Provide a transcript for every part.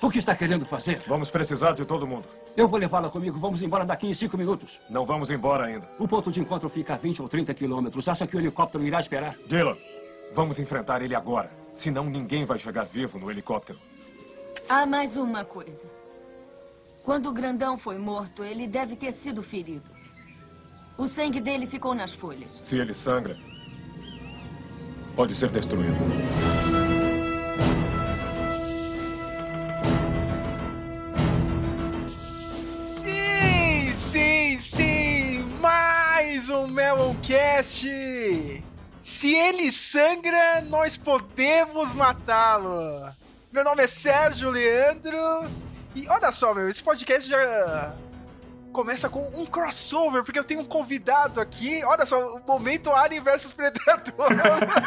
O que está querendo fazer? Vamos precisar de todo mundo. Eu vou levá-la comigo. Vamos embora daqui em cinco minutos. Não vamos embora ainda. O ponto de encontro fica a 20 ou 30 quilômetros. Acha que o helicóptero irá esperar? Dylan, vamos enfrentar ele agora. Senão ninguém vai chegar vivo no helicóptero. Há mais uma coisa. Quando o grandão foi morto, ele deve ter sido ferido. O sangue dele ficou nas folhas. Se ele sangra, pode ser destruído. Meloncast! Se ele sangra, nós podemos matá-lo! Meu nome é Sérgio Leandro e olha só, meu, esse podcast já começa com um crossover, porque eu tenho um convidado aqui. Olha só, o momento Alien versus Predador.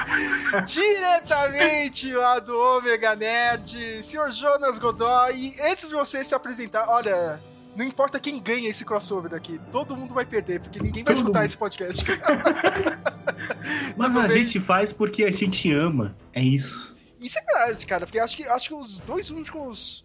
Diretamente lá do Omega Nerd, senhor Jonas Godoy. E antes de você se apresentar, olha. Não importa quem ganha esse crossover daqui, todo mundo vai perder, porque ninguém vai Todo escutar mundo. esse podcast. Mas a bem? gente faz porque a gente ama. É isso. Isso é verdade, cara, porque acho que, acho que os dois únicos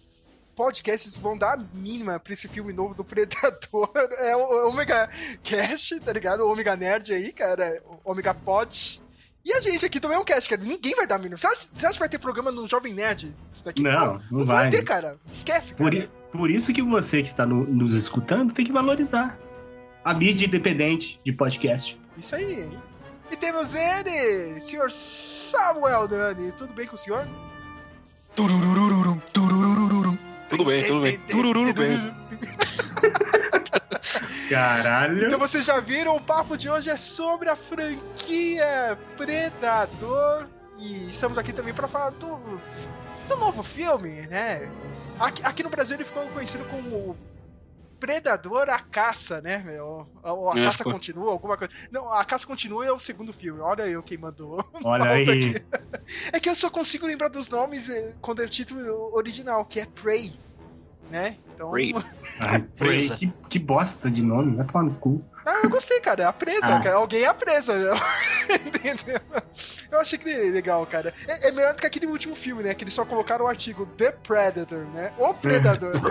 podcasts vão dar a mínima pra esse filme novo do Predador. É o Omega Cast, tá ligado? O Omega Nerd aí, cara. O Omega Pod. E a gente aqui também é um cast, cara. Ninguém vai dar a mínima. Você acha, você acha que vai ter programa no Jovem Nerd? Isso daqui? Não, não não vai. ter, cara. Esquece, cara. Por, por isso que você que está no- nos escutando tem que valorizar a mídia independente de podcast. Isso aí. E temos ele, senhor Samuel Dani. Tudo bem com o senhor? Tururururum, tururururum. Tudo bem, tudo bem. Turururu bem. Caralho. Então vocês já viram, o papo de hoje é sobre a franquia Predador. E estamos aqui também para falar do, do novo filme, né? Aqui, aqui no Brasil ele ficou conhecido como Predador a Caça, né? meu? Ou a Caça. Continua, alguma coisa. Não, a Caça Continua é o segundo filme. Olha eu quem mandou. Olha Volta aí. aqui. É que eu só consigo lembrar dos nomes eh, quando é o título original, que é Prey. Né? Então. Prey. Ai, Presa. que, que bosta de nome. Vai tomar no cu. Ah, eu gostei, cara. É a presa, Ah. cara. Alguém é a presa, meu. Entendeu? Eu achei que legal, cara. É, é melhor do que aquele último filme, né? Que eles só colocaram o artigo The Predator, né? O Predador.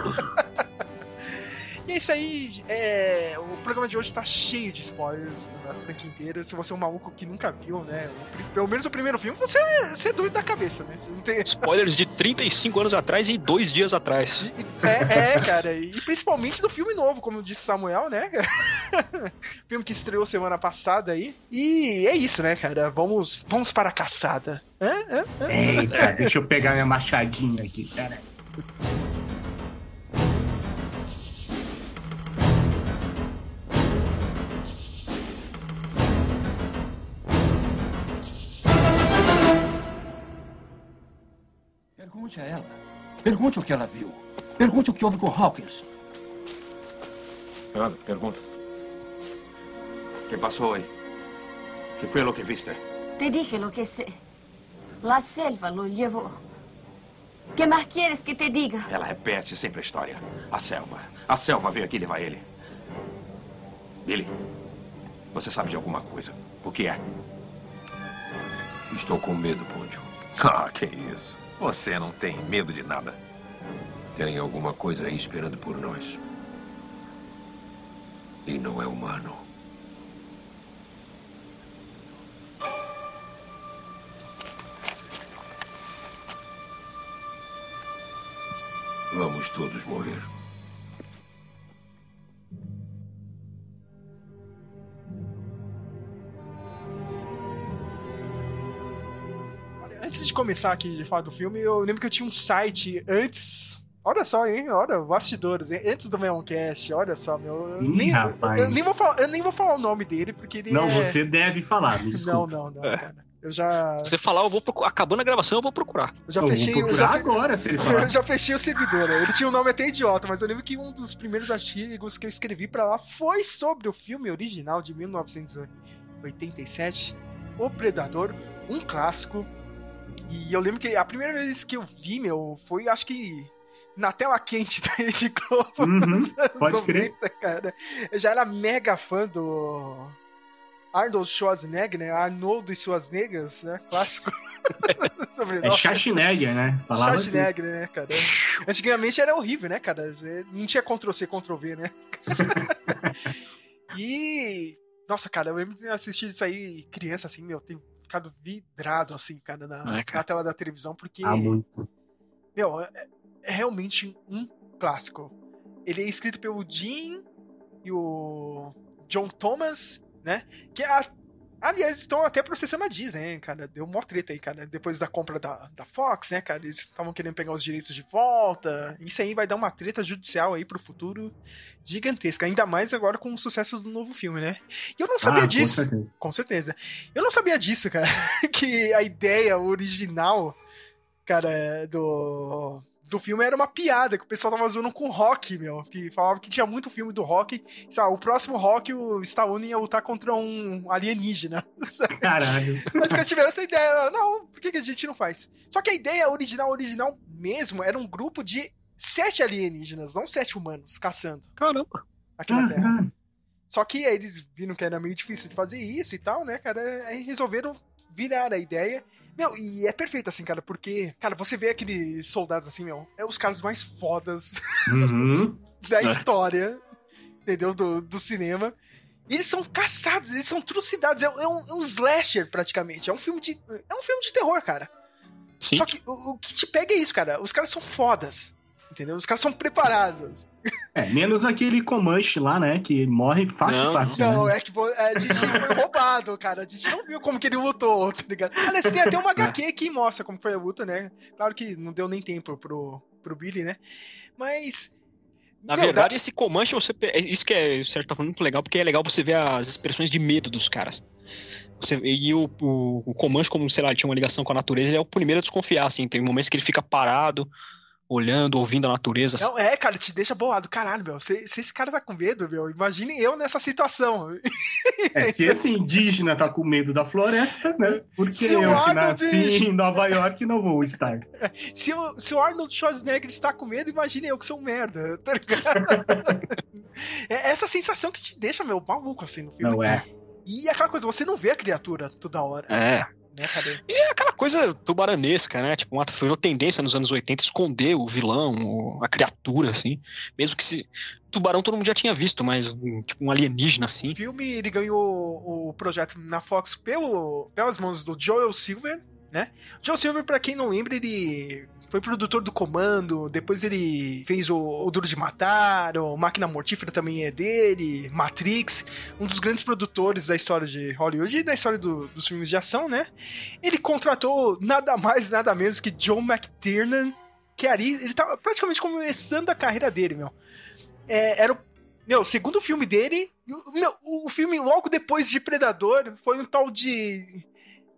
E é isso aí. É, o programa de hoje tá cheio de spoilers da franquia inteira. Se você é um maluco que nunca viu, né? o pelo menos o primeiro filme, você, você é doido da cabeça, né? Não tem, Spoilers de 35 anos atrás e dois dias atrás. É, é, cara. E principalmente do filme novo, como disse Samuel, né? filme que estreou semana passada aí. E é isso, né, cara? Vamos, vamos para a caçada. Hã? Hã? Eita, deixa eu pegar minha machadinha aqui, cara. Pergunte a ela. Pergunte o que ela viu. Pergunte o que houve com Hawkins. Anda, pergunta. ¿Qué pasó hoy? ¿Qué fue lo que viste? Te dije lo que sé. La selva lo llevó. ¿Qué más quieres que te diga? Ela repete sempre a história. A selva. A selva veio aqui levar ele. Billy, você sabe de alguma coisa. O que é? Estou com medo, Poncho. Ah, que isso. Você não tem medo de nada. Tem alguma coisa aí esperando por nós. E não é humano. Vamos todos morrer. Antes de começar aqui de falar do filme, eu lembro que eu tinha um site antes. Olha só, hein? Olha, bastidores, hein? Antes do Meloncast, olha só, meu. Eu Ih, nem, rapaz. eu, nem vou falar, eu nem vou falar o nome dele, porque ele Não, é... você deve falar, me Não, desculpa. não, não, É. cara. Eu já. Se você falar, eu vou procurar. Acabando a gravação, eu vou procurar. Eu já Eu fechei. vou Eu procurar já, fe- agora se ele falar. eu já fechei o servidor. né? Ele tinha um nome até idiota, mas eu lembro que um dos primeiros artigos que eu escrevi pra lá foi sobre o filme original de 1987, O Predador, um clássico. E eu lembro que a primeira vez que eu vi, meu, foi acho que na tela quente da Rede Globo Uhum, nos pode crer. 90, cara. Eu já era mega fã do Arnold Schwarzenegger, né? Arnold e suas negas, né? Clássico. é Schwarzenegger, né? Falava assim. Schwarzenegger, assim. né, cara? Antigamente era horrível, né, cara? Não tinha Ctrl-C, Ctrl-V, né? e... Nossa, cara, eu lembro de assistir isso aí criança, assim, meu, tenho ficado vidrado, assim, cara, na, é, cara. na tela da televisão, porque... Ah, muito. Meu, é, é realmente um clássico. Ele é escrito pelo Jim e o John Thomas né? Que a, aliás estão até processando a Disney, hein, cara. Deu mó treta aí, cara. Depois da compra da, da Fox, né, cara? Eles estavam querendo pegar os direitos de volta. Isso aí vai dar uma treta judicial aí pro futuro gigantesca. Ainda mais agora com o sucesso do novo filme, né? E eu não sabia ah, disso. Com certeza. com certeza. Eu não sabia disso, cara. que a ideia original, cara, do do filme era uma piada, que o pessoal tava zoando com o Rock, meu. Que falava que tinha muito filme do Rock. Sabe, o próximo Rock, o Stallone ia lutar contra um alienígena. Caralho. Mas que eles tiveram essa ideia. Não, por que, que a gente não faz? Só que a ideia original, original mesmo, era um grupo de sete alienígenas, não sete humanos, caçando. Caramba. Aqui na Terra. Só que aí eles viram que era meio difícil de fazer isso e tal, né, cara? Aí resolveram virar a ideia meu, e é perfeito, assim, cara, porque, cara, você vê aqueles soldados assim, meu, é os caras mais fodas uhum. da é. história, entendeu? Do, do cinema. E eles são caçados, eles são trucidades. É, é, um, é um slasher, praticamente. É um filme de. É um filme de terror, cara. Sim. Só que o, o que te pega é isso, cara. Os caras são fodas. Entendeu? Os caras são preparados. É, menos aquele Comanche lá, né? Que morre fácil, não, fácil. Não, né? é que é, a gente foi roubado, cara. A gente não viu como que ele lutou, tá ligado? Aliás, tem até uma HQ que mostra como foi a luta, né? Claro que não deu nem tempo pro, pro Billy, né? Mas. Na meu, verdade, dá... esse Comanche, você, é, isso que é, certo, tá falando muito legal, porque é legal você ver as expressões de medo dos caras. Você, e o, o, o Comanche, como, sei lá, ele tinha uma ligação com a natureza, ele é o primeiro a desconfiar, assim. Tem momentos que ele fica parado, olhando, ouvindo a natureza. Não, é, cara, te deixa boado. Caralho, meu, se, se esse cara tá com medo, meu, imagine eu nessa situação. É, se esse indígena tá com medo da floresta, né? Porque eu Arnold... que nasci em Nova York não vou estar. Se o, se o Arnold Schwarzenegger está com medo, imagine eu que sou um merda, tá ligado? é essa sensação que te deixa, meu, maluco assim no filme. Não é. E aquela coisa, você não vê a criatura toda hora. É. Né, e é aquela coisa tubaranesca, né? Tipo, uma, foi uma tendência nos anos 80 esconder o vilão, a criatura, assim. Mesmo que se. Tubarão todo mundo já tinha visto, mas tipo um alienígena, assim. O filme, ele ganhou o projeto na Fox pelo, pelas mãos do Joel Silver, né? Joel Silver, para quem não lembra, ele foi produtor do Comando, depois ele fez o, o Duro de Matar, o Máquina Mortífera também é dele, Matrix, um dos grandes produtores da história de Hollywood e da história do, dos filmes de ação, né? Ele contratou nada mais, nada menos que John McTiernan, que ali, ele tava praticamente começando a carreira dele, meu. É, era o meu, segundo filme dele, meu, o filme logo depois de Predador foi um tal de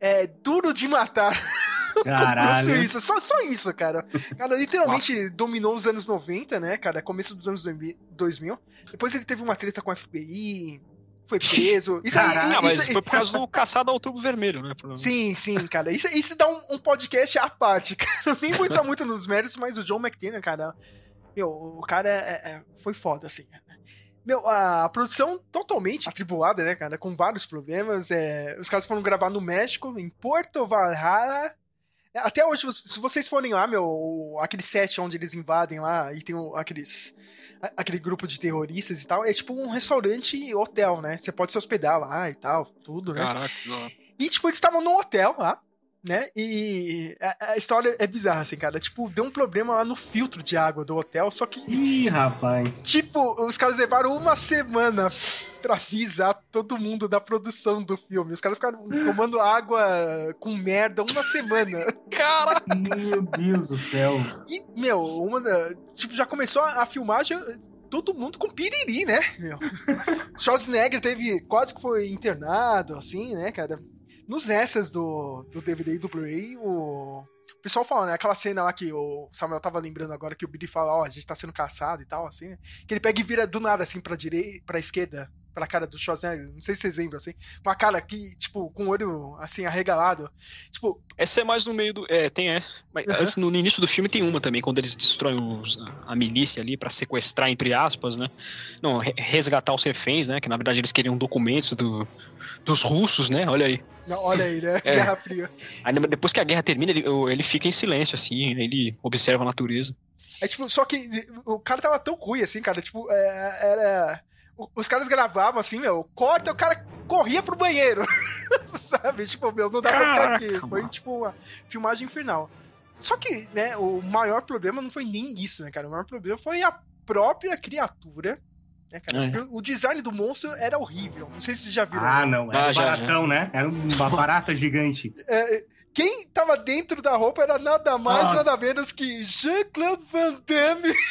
é, Duro de Matar. Caralho. isso. Só, só isso, cara. Cara, literalmente Nossa. dominou os anos 90, né, cara? Começo dos anos 2000. Depois ele teve uma treta com a FBI, foi preso. Isso aí, Caraca, mas isso, foi por causa do caçado ao tubo vermelho, né? Sim, sim, cara. Isso, isso dá um, um podcast à parte, cara. Nem vou entrar muito nos méritos, mas o John McTiernan, cara. Meu, o cara é, é, foi foda, assim. Meu, a produção totalmente atribulada, né, cara? Com vários problemas. É, os caras foram gravar no México, em Porto Valhalla, até hoje, se vocês forem lá, meu, aquele set onde eles invadem lá e tem aqueles. aquele grupo de terroristas e tal, é tipo um restaurante hotel, né? Você pode se hospedar lá e tal, tudo, né? Caraca, E, tipo, eles estavam num hotel lá, né? E a, a, história é bizarra, assim, cara. Tipo, deu um problema lá no filtro de água do hotel, só que. Ih, rapaz. Tipo, os caras levaram uma semana pra avisar todo mundo da produção do filme. Os caras ficaram tomando água com merda uma semana. Cara! Meu Deus do céu. E, meu, uma Tipo, já começou a, a filmagem todo mundo com piriri, né? Meu. Schwarzenegger teve quase que foi internado, assim, né, cara? Nos extras do, do DVD e do Blu-ray, o, o pessoal fala, né? Aquela cena lá que o Samuel tava lembrando agora que o Billy fala, ó, oh, a gente tá sendo caçado e tal, assim, né? Que ele pega e vira do nada, assim, pra direita, pra esquerda, pra cara do Schwarzenegger. Não sei se vocês lembram, assim. Com a cara aqui, tipo, com o olho, assim, arregalado. Tipo... Essa é mais no meio do... É, tem essa. Mas uhum. antes, no, início do filme tem uma também, quando eles destroem os, a milícia ali pra sequestrar, entre aspas, né? Não, resgatar os reféns, né? Que na verdade eles queriam documentos do dos russos, né? Olha aí. Não, olha aí, né? É. Guerra Fria. Aí depois que a guerra termina, ele, ele fica em silêncio, assim, ele observa a natureza. É tipo, só que o cara tava tão ruim assim, cara. Tipo, é, era. Os caras gravavam assim, meu, corta, o cara corria pro banheiro. Sabe? Tipo, meu, não dá pra ficar aqui. Foi tipo uma filmagem infernal. Só que, né, o maior problema não foi nem isso, né, cara? O maior problema foi a própria criatura. Né, cara? É. O design do monstro era horrível. Não sei se vocês já viram. Ah, não. Era Ah, um já, baratão, né? Era uma barata gigante. É, quem tava dentro da roupa era nada mais, Nossa. nada menos que Jean-Claude Van Damme.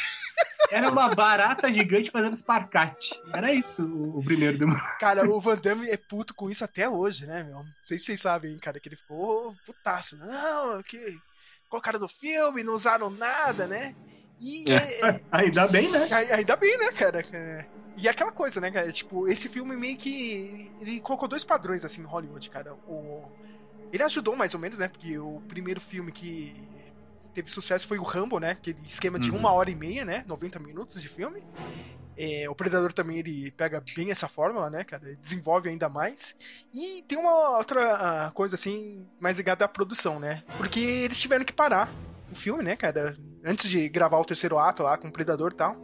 Era uma barata gigante fazendo esparcate. Era isso o, primeiro demônio. Cara, o Van Damme é puto com isso até hoje, né, meu? Não sei se vocês sabem, hein, cara, que ele ficou putaço. Não, que colocaram do filme, não usaram nada, né? E é- Ainda bem, né? é- ainda bem, né, cara? É. E é aquela coisa, né, cara? Tipo, esse filme meio que. Ele colocou dois padrões, assim, em Hollywood, cara. O... Ele ajudou mais ou menos, né? Porque o primeiro filme que teve sucesso foi o Rambo, né? Aquele esquema de Uhum. uma hora e meia, né? 90 minutos de filme. É, o Predador também ele pega bem essa fórmula, né, cara? Ele desenvolve ainda mais. E tem uma outra ah, coisa assim, mais ligada à produção, né? Porque eles tiveram que parar o filme, né, cara? Antes de gravar o terceiro ato lá com o Predador e tal.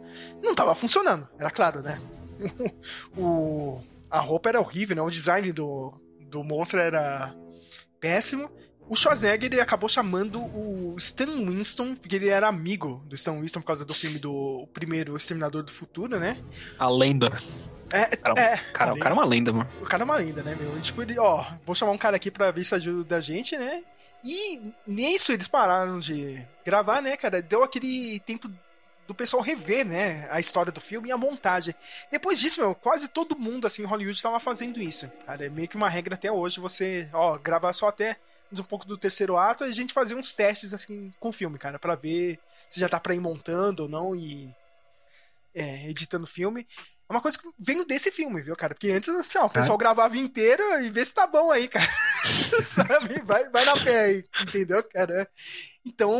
Não tava funcionando, era claro, né? o, a roupa era horrível, né? O design do, do monstro era péssimo. O Schwarzenegger ele acabou chamando o Stan Winston, porque ele era amigo do Stan Winston por causa do filme do primeiro Exterminador do Futuro, né? A lenda. É, Cara, é, Cara, o cara é uma lenda, mano. o cara é uma lenda, né, meu? E, tipo, ele, ó, vou chamar um cara aqui pra ver se ajuda a gente, né? E nisso eles pararam de gravar, né, cara? Deu aquele tempo do pessoal rever, né, a história do filme e a montagem. Depois disso, meu, quase todo mundo, assim, em Hollywood tava fazendo isso. Cara, é meio que uma regra até hoje, você, ó, gravar só até um pouco do terceiro ato e a gente fazer uns testes, assim, com o filme, cara, pra ver se já dá pra ir montando ou não e é, editando o filme. É uma coisa que veio desse filme, viu, cara? Porque antes, sei lá, o pessoal gravava inteiro e vê se tá bom aí, cara. Sabe? Vai, vai na fé aí, entendeu, cara? Então,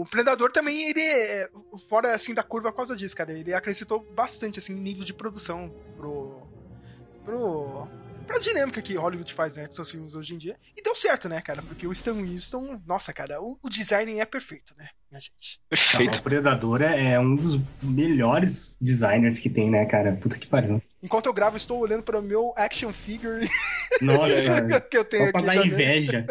o Predador também, ele é fora, assim, da curva por causa disso, cara. Ele acrescentou bastante, assim, nível de produção pro... pro pra dinâmica que Hollywood faz, né, com seus filmes hoje em dia. E deu certo, né, cara? Porque o Stan Winston, nossa, cara, o, o design é perfeito, né, minha gente? Perfeito. O Predador é, é um dos melhores designers que tem, né, cara? Puta que pariu. Enquanto eu gravo, estou olhando para o meu action figure Nossa, que eu tenho só pra aqui dar também. inveja.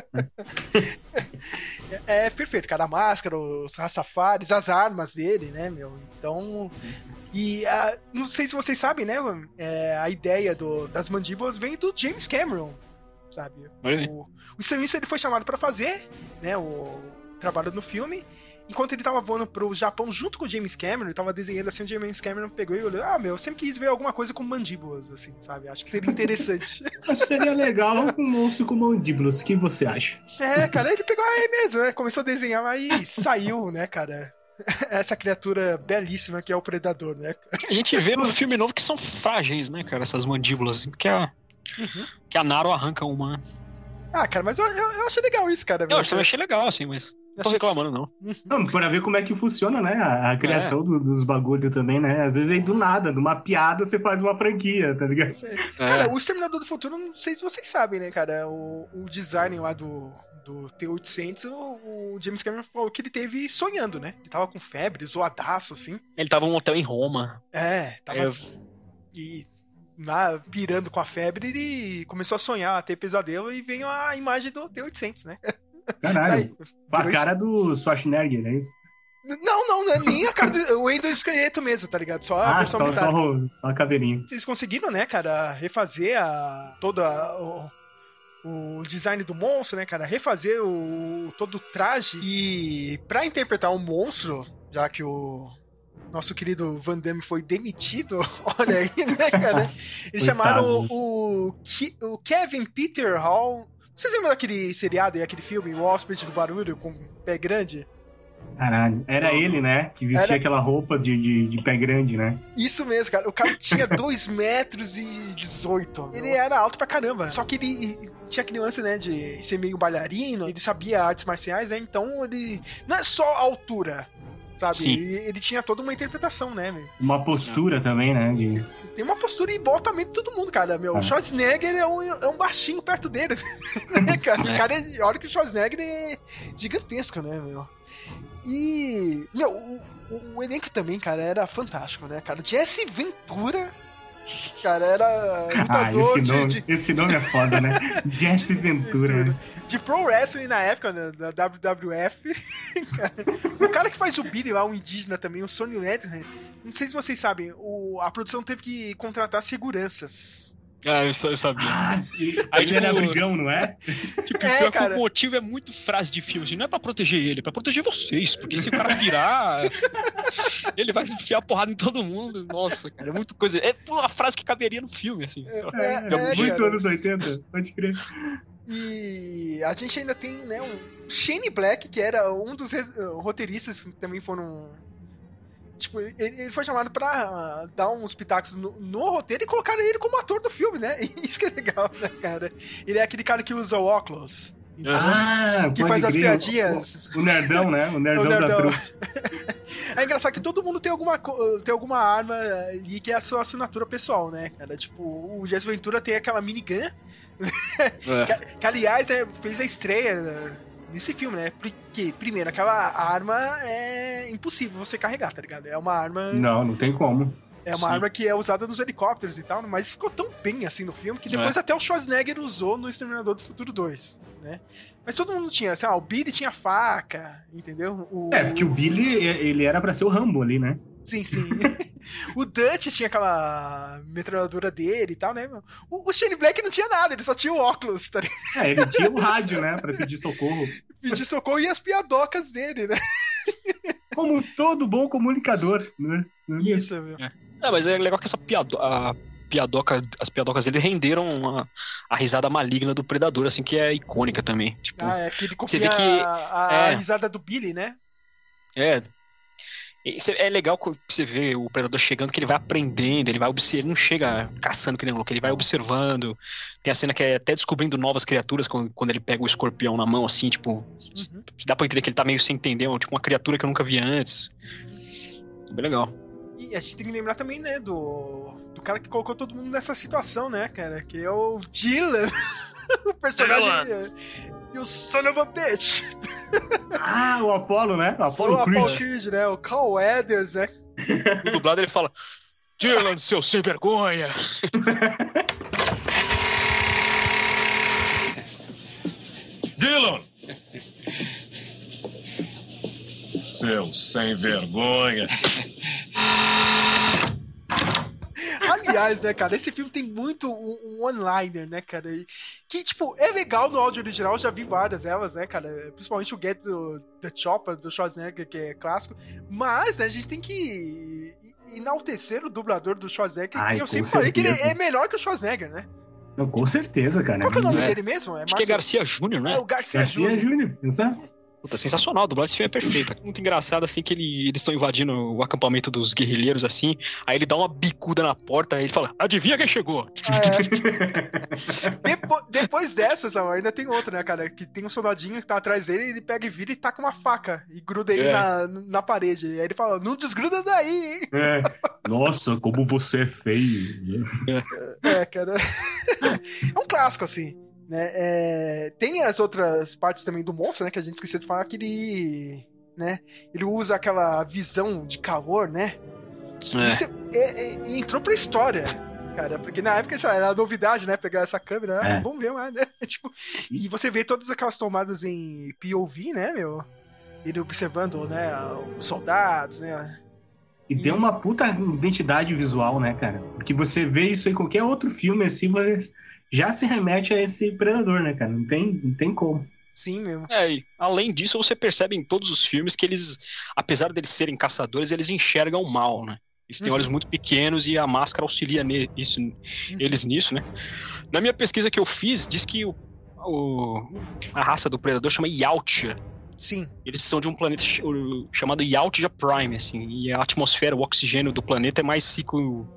É, é perfeito, cara. A máscara, os raçafares, as armas dele, né, meu? Então. E ah, não sei se vocês sabem, né? é, a ideia do- das mandíbulas vem do James Cameron, sabe? O, o Sam ele foi chamado pra fazer, né? O trabalho no filme. Enquanto ele tava voando pro Japão junto com o James Cameron, ele tava desenhando assim, o James Cameron pegou e olhou, ah, meu, eu sempre quis ver alguma coisa com mandíbulas, assim, sabe? Acho que seria interessante. Acho que seria legal um monstro com mandíbulas. O que você acha? É, cara, ele pegou aí mesmo, né? Começou a desenhar, aí saiu, né, cara? Essa criatura belíssima que é o Predador, né? A gente vê no filme novo que são frágeis, né, cara? Essas mandíbulas. assim, Porque a, Uhum. que a Naro arranca uma. Ah, cara, mas eu, eu, eu achei legal isso, cara. Eu também achei legal, assim, mas. Não tô reclamando, não. Não, pra ver como é que funciona, né? A, a criação do- dos bagulho também, né? Às vezes aí do nada, numa piada, você faz uma franquia, tá ligado? É. Cara, o Exterminador do Futuro, não sei se vocês sabem, né, cara? O, o design lá do, do T-800, o, o James Cameron falou que ele teve sonhando, né? Ele tava com febre, zoadaço, assim. Ele tava num hotel em Roma. É, tava. É. E lá, pirando com a febre, ele começou a sonhar, a ter pesadelo e veio a imagem do T-800, né? Caralho. Com a cara do Schwarzenegger, é isso? Não, não, não é nem a cara do o Endo Esqueleto mesmo, tá ligado? Só a Ah, só, só, o- só a caveirinha. Eles conseguiram, né, cara, refazer a toda a- o, o design do monstro, né, cara, refazer o todo o traje e pra interpretar um monstro, já que o nosso querido Van Damme foi demitido, olha aí, né, cara? Eles chamaram o, Ki- o Kevin Peter Hall. Vocês lembram daquele seriado e aquele filme, O Hóspede do Barulho, com pé grande? Caralho. Era ele, né? Que vestia Era- aquela roupa de, de, de pé grande, né? Isso mesmo, cara. O cara tinha 2 metros e 18. Ele era alto pra caramba. Só que ele tinha aquele lance, né, de ser meio bailarino. Ele sabia artes marciais, né? Então ele. Não é só a altura. Sabe? Sim. E ele tinha toda uma interpretação, né, meu? Uma postura também, né? De... Tem uma postura e bota a mente de todo mundo, cara. Meu, o Ah. Schwarzenegger é um, é um baixinho perto dele. né, cara? O É. cara é, olha que o Schwarzenegger é gigantesco, né, meu? E. Meu, o, o- o elenco também, cara, era fantástico, né, cara? Jesse Ventura. Cara, era Ah, lutador esse de- nome, de, esse nome é foda, né? Jesse Ventura. De pro wrestling na época, né, da WWF. O cara que faz o Billy lá, o indígena também, o Sonny Ledger, não sei se vocês sabem, o, a produção teve que contratar seguranças. Ah, eu, eu sabia. Ah, Aí, ele era tipo, brigão, não é? Tipo, É, pior cara. que o motivo é muito frase de filme, assim, não é pra proteger ele, é pra proteger vocês, porque se o cara virar, ele vai se enfiar porrada em todo mundo. Nossa, cara, é muita coisa. É uma frase que caberia no filme, assim. lá. É, É, é, muito cara. anos 80, pode crer. E a gente ainda tem, né, o Shane Black, que era um dos roteiristas que também foram. Tipo, ele, ele foi chamado pra ah, dar uns pitacos no, no roteiro e colocaram ele como ator do filme, né? Isso que é legal, né, cara? Ele é aquele cara que usa óculos. Ah, Que pode faz as crer. piadinhas. O, o nerdão, né? O nerdão, O nerdão. da trupe. É engraçado que todo mundo tem alguma, tem alguma arma ali que é a sua assinatura pessoal, né, cara? Tipo, o Jesse Ventura tem aquela minigun, que, que, aliás é, fez a estreia né, nesse filme, né? Porque, primeiro, aquela arma é impossível você carregar, tá ligado? É uma arma. Não, não tem como. É uma Sim. arma que é usada nos helicópteros e tal, mas ficou tão bem assim no filme que depois até o Schwarzenegger usou no Exterminador do Futuro 2, né? Mas todo mundo tinha, assim, ah, o Billy tinha faca, entendeu? O, É, porque o Billy, ele era pra ser o Rambo ali, né? Sim, sim. o Dutch tinha aquela metralhadora dele e tal, né? meu? O, o Shane Black não tinha nada, ele só tinha o óculos, tá ligado? É, ele tinha o rádio, né? Pra pedir socorro. Pedir socorro e as piadocas dele, né? Como todo bom comunicador, né? Não é? Isso, meu. É, mas é legal que essa piado a piadoca, as piadocas dele renderam a, a risada maligna do Predador, assim, que é icônica também. Tipo, Ah, é que ele Você copia vê que- a, a é. risada do Billy, né? É. É legal você vê o predador chegando, que ele vai aprendendo, ele vai observando, ele não chega caçando que nem um louco, ele vai observando. Tem a cena que é até descobrindo novas criaturas quando, ele pega o escorpião na mão, assim, tipo. Uhum. Dá pra entender que ele tá meio sem entender, tipo uma criatura que eu nunca vi antes. Bem legal. E a gente tem que lembrar também, né, do, do cara que colocou todo mundo nessa situação, né, cara? Que é o Dylan. o personagem. é, E o son of a bitch. Ah, o Apollo, né? O Apollo o Apollo Creed. Creed, né? O Carl Weathers, né? No dublado ele fala: Dylan, seu sem vergonha! Dylan! Seu sem vergonha. Aliás, né, cara, esse filme tem muito um, um one-liner, né, cara? e- Que, tipo, é legal no áudio original, já vi várias delas, né, cara? Principalmente o Get do, The Chopper, do Schwarzenegger, que é clássico. Mas, né, a gente tem que enaltecer o dublador do Schwarzenegger, Ai, e eu sempre falei que ele certeza. é melhor que o Schwarzenegger, né? Não, com certeza, cara. Qual que é o nome É. dele mesmo? É Acho que é Garcia Júnior, né? É o Garcia, Garcia Júnior. Júnior, exato. Puta, sensacional, a dublagem desse filme é perfeita. Muito engraçado, assim, que ele- eles estão invadindo o acampamento dos guerrilheiros, assim. Aí ele dá uma bicuda na porta, aí ele fala: Adivinha quem chegou? Ah, é. Depo- depois dessas, ainda tem outra, né, cara? Que tem um soldadinho que tá atrás dele, ele pega e vira e taca uma faca e gruda ele É. na, na parede. E aí ele fala: Não desgruda daí, hein? É. Nossa, como você é feio. É, cara. é um clássico, assim. Né? É, Tem as outras partes também do monstro, né? Que a gente esqueceu de falar que ele. Né? Ele usa aquela visão de calor, né? Isso é- é- é- entrou pra história. Cara, porque na época essa era novidade, né? Pegar essa câmera, ah, É. vamos ver mais, né? Tipo, e você vê todas aquelas tomadas em POV, né, meu? Ele observando, né, os soldados, né? E tem uma puta identidade visual, né, cara? Porque você vê isso em qualquer outro filme, assim, você já se remete a esse predador, né, cara? Não tem, não tem como. Sim, mesmo. É, e além disso, você percebe em todos os filmes que eles, apesar deles serem caçadores, eles enxergam o mal, né? Eles têm Uhum. olhos muito pequenos e a máscara auxilia ne- isso, eles nisso, né? Na minha pesquisa que eu fiz, diz que o, o- a raça do predador chama Yautja. Sim. Eles são de um planeta chamado Yautja Prime, assim, e a atmosfera, o oxigênio do planeta é mais rico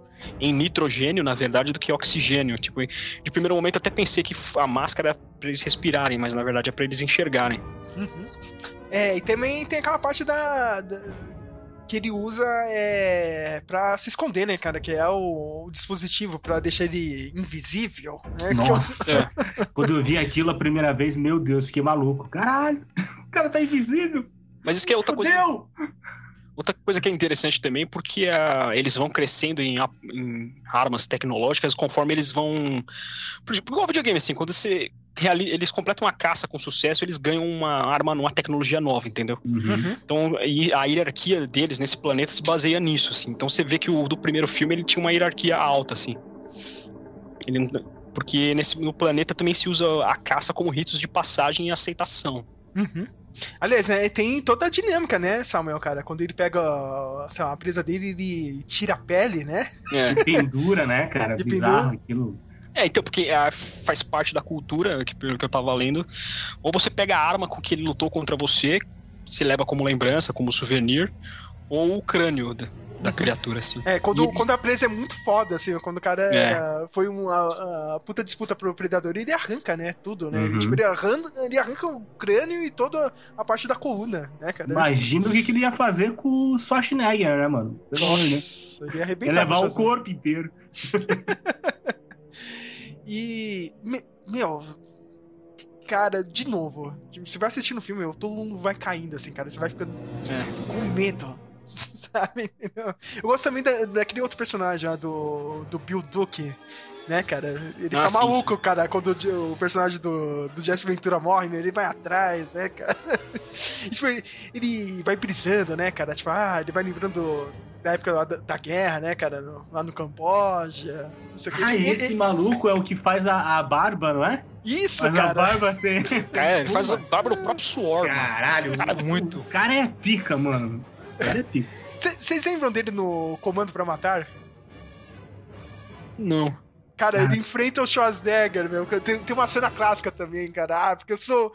em nitrogênio, na verdade, do que oxigênio. Tipo, de primeiro momento até pensei que a máscara é pra eles respirarem, mas na verdade é pra eles enxergarem. Uhum. É, e também tem aquela parte da, da- que ele usa é para se esconder, né, cara? Que é o, o dispositivo para deixar ele invisível. Né? Nossa! Quando eu vi aquilo a primeira vez, meu Deus, fiquei maluco. Caralho, o cara tá invisível. Mas isso que é outra Fudeu. coisa. Outra coisa que é interessante também, porque ah, eles vão crescendo em, em armas tecnológicas conforme eles vão. Por exemplo, igual videogame, assim, quando você. reali- Eles completam uma caça com sucesso, eles ganham uma arma numa tecnologia nova, entendeu? Uhum. Então e a hierarquia deles nesse planeta se baseia nisso, assim. Então você vê que o do primeiro filme ele tinha uma hierarquia alta, assim. Ele porque nesse, no planeta também se usa a caça como ritos de passagem e aceitação. Uhum. Aliás, né, tem toda a dinâmica, né, Samuel, cara? Quando ele pega sei lá, a presa dele, ele tira a pele, né? É. E pendura, né, cara? De Bizarro aquilo. É, então, porque ah, faz parte da cultura, que, pelo que eu tava lendo. Ou você pega a arma com que ele lutou contra você, se leva como lembrança, como souvenir, ou o crânio da, criatura, assim. É, quando, ele- quando a presa é muito foda, assim, quando o cara É. foi uma a puta disputa pro predador, ele arranca, né, tudo, né? Ele, Uhum. tipo, ele, arranca, ele arranca o crânio e toda a parte da coluna, né, cara? Imagina o que, que ele ia fazer com o Schwarzenegger, né, mano? Pelo amor de Deus. Ele ia Ia arrebentar. levar com o essas- corpo inteiro. E, me- meu, cara, de novo, você vai assistindo o filme, todo mundo vai caindo, assim, cara, você vai ficando É. com medo, sabe? Eu gosto também da- daquele outro personagem lá do, do Bill Duke, né, cara? Ele Ah, fica sim, maluco, cara, quando o, o personagem do, do Jesse Ventura morre, meu, ele vai atrás, né, cara? E, tipo, ele, ele vai brisando, né, cara? Tipo, ah, ele vai lembrando da época lá da, da guerra, né, cara? no- lá no Camboja, não sei o que. Ah, Ele- esse maluco é o que faz a, a barba, não é? Isso, Faz a cara. barba ser. ser É, ele faz a barba no próprio suor, mano. Caralho, O cara é muito. O cara é pica, mano. É pica. Vocês lembram dele no Comando pra Matar? Não. Cara, Ah. ele enfrenta o Schwarzenegger, meu. Tem, tem uma cena clássica também, cara. Ah, porque eu sou.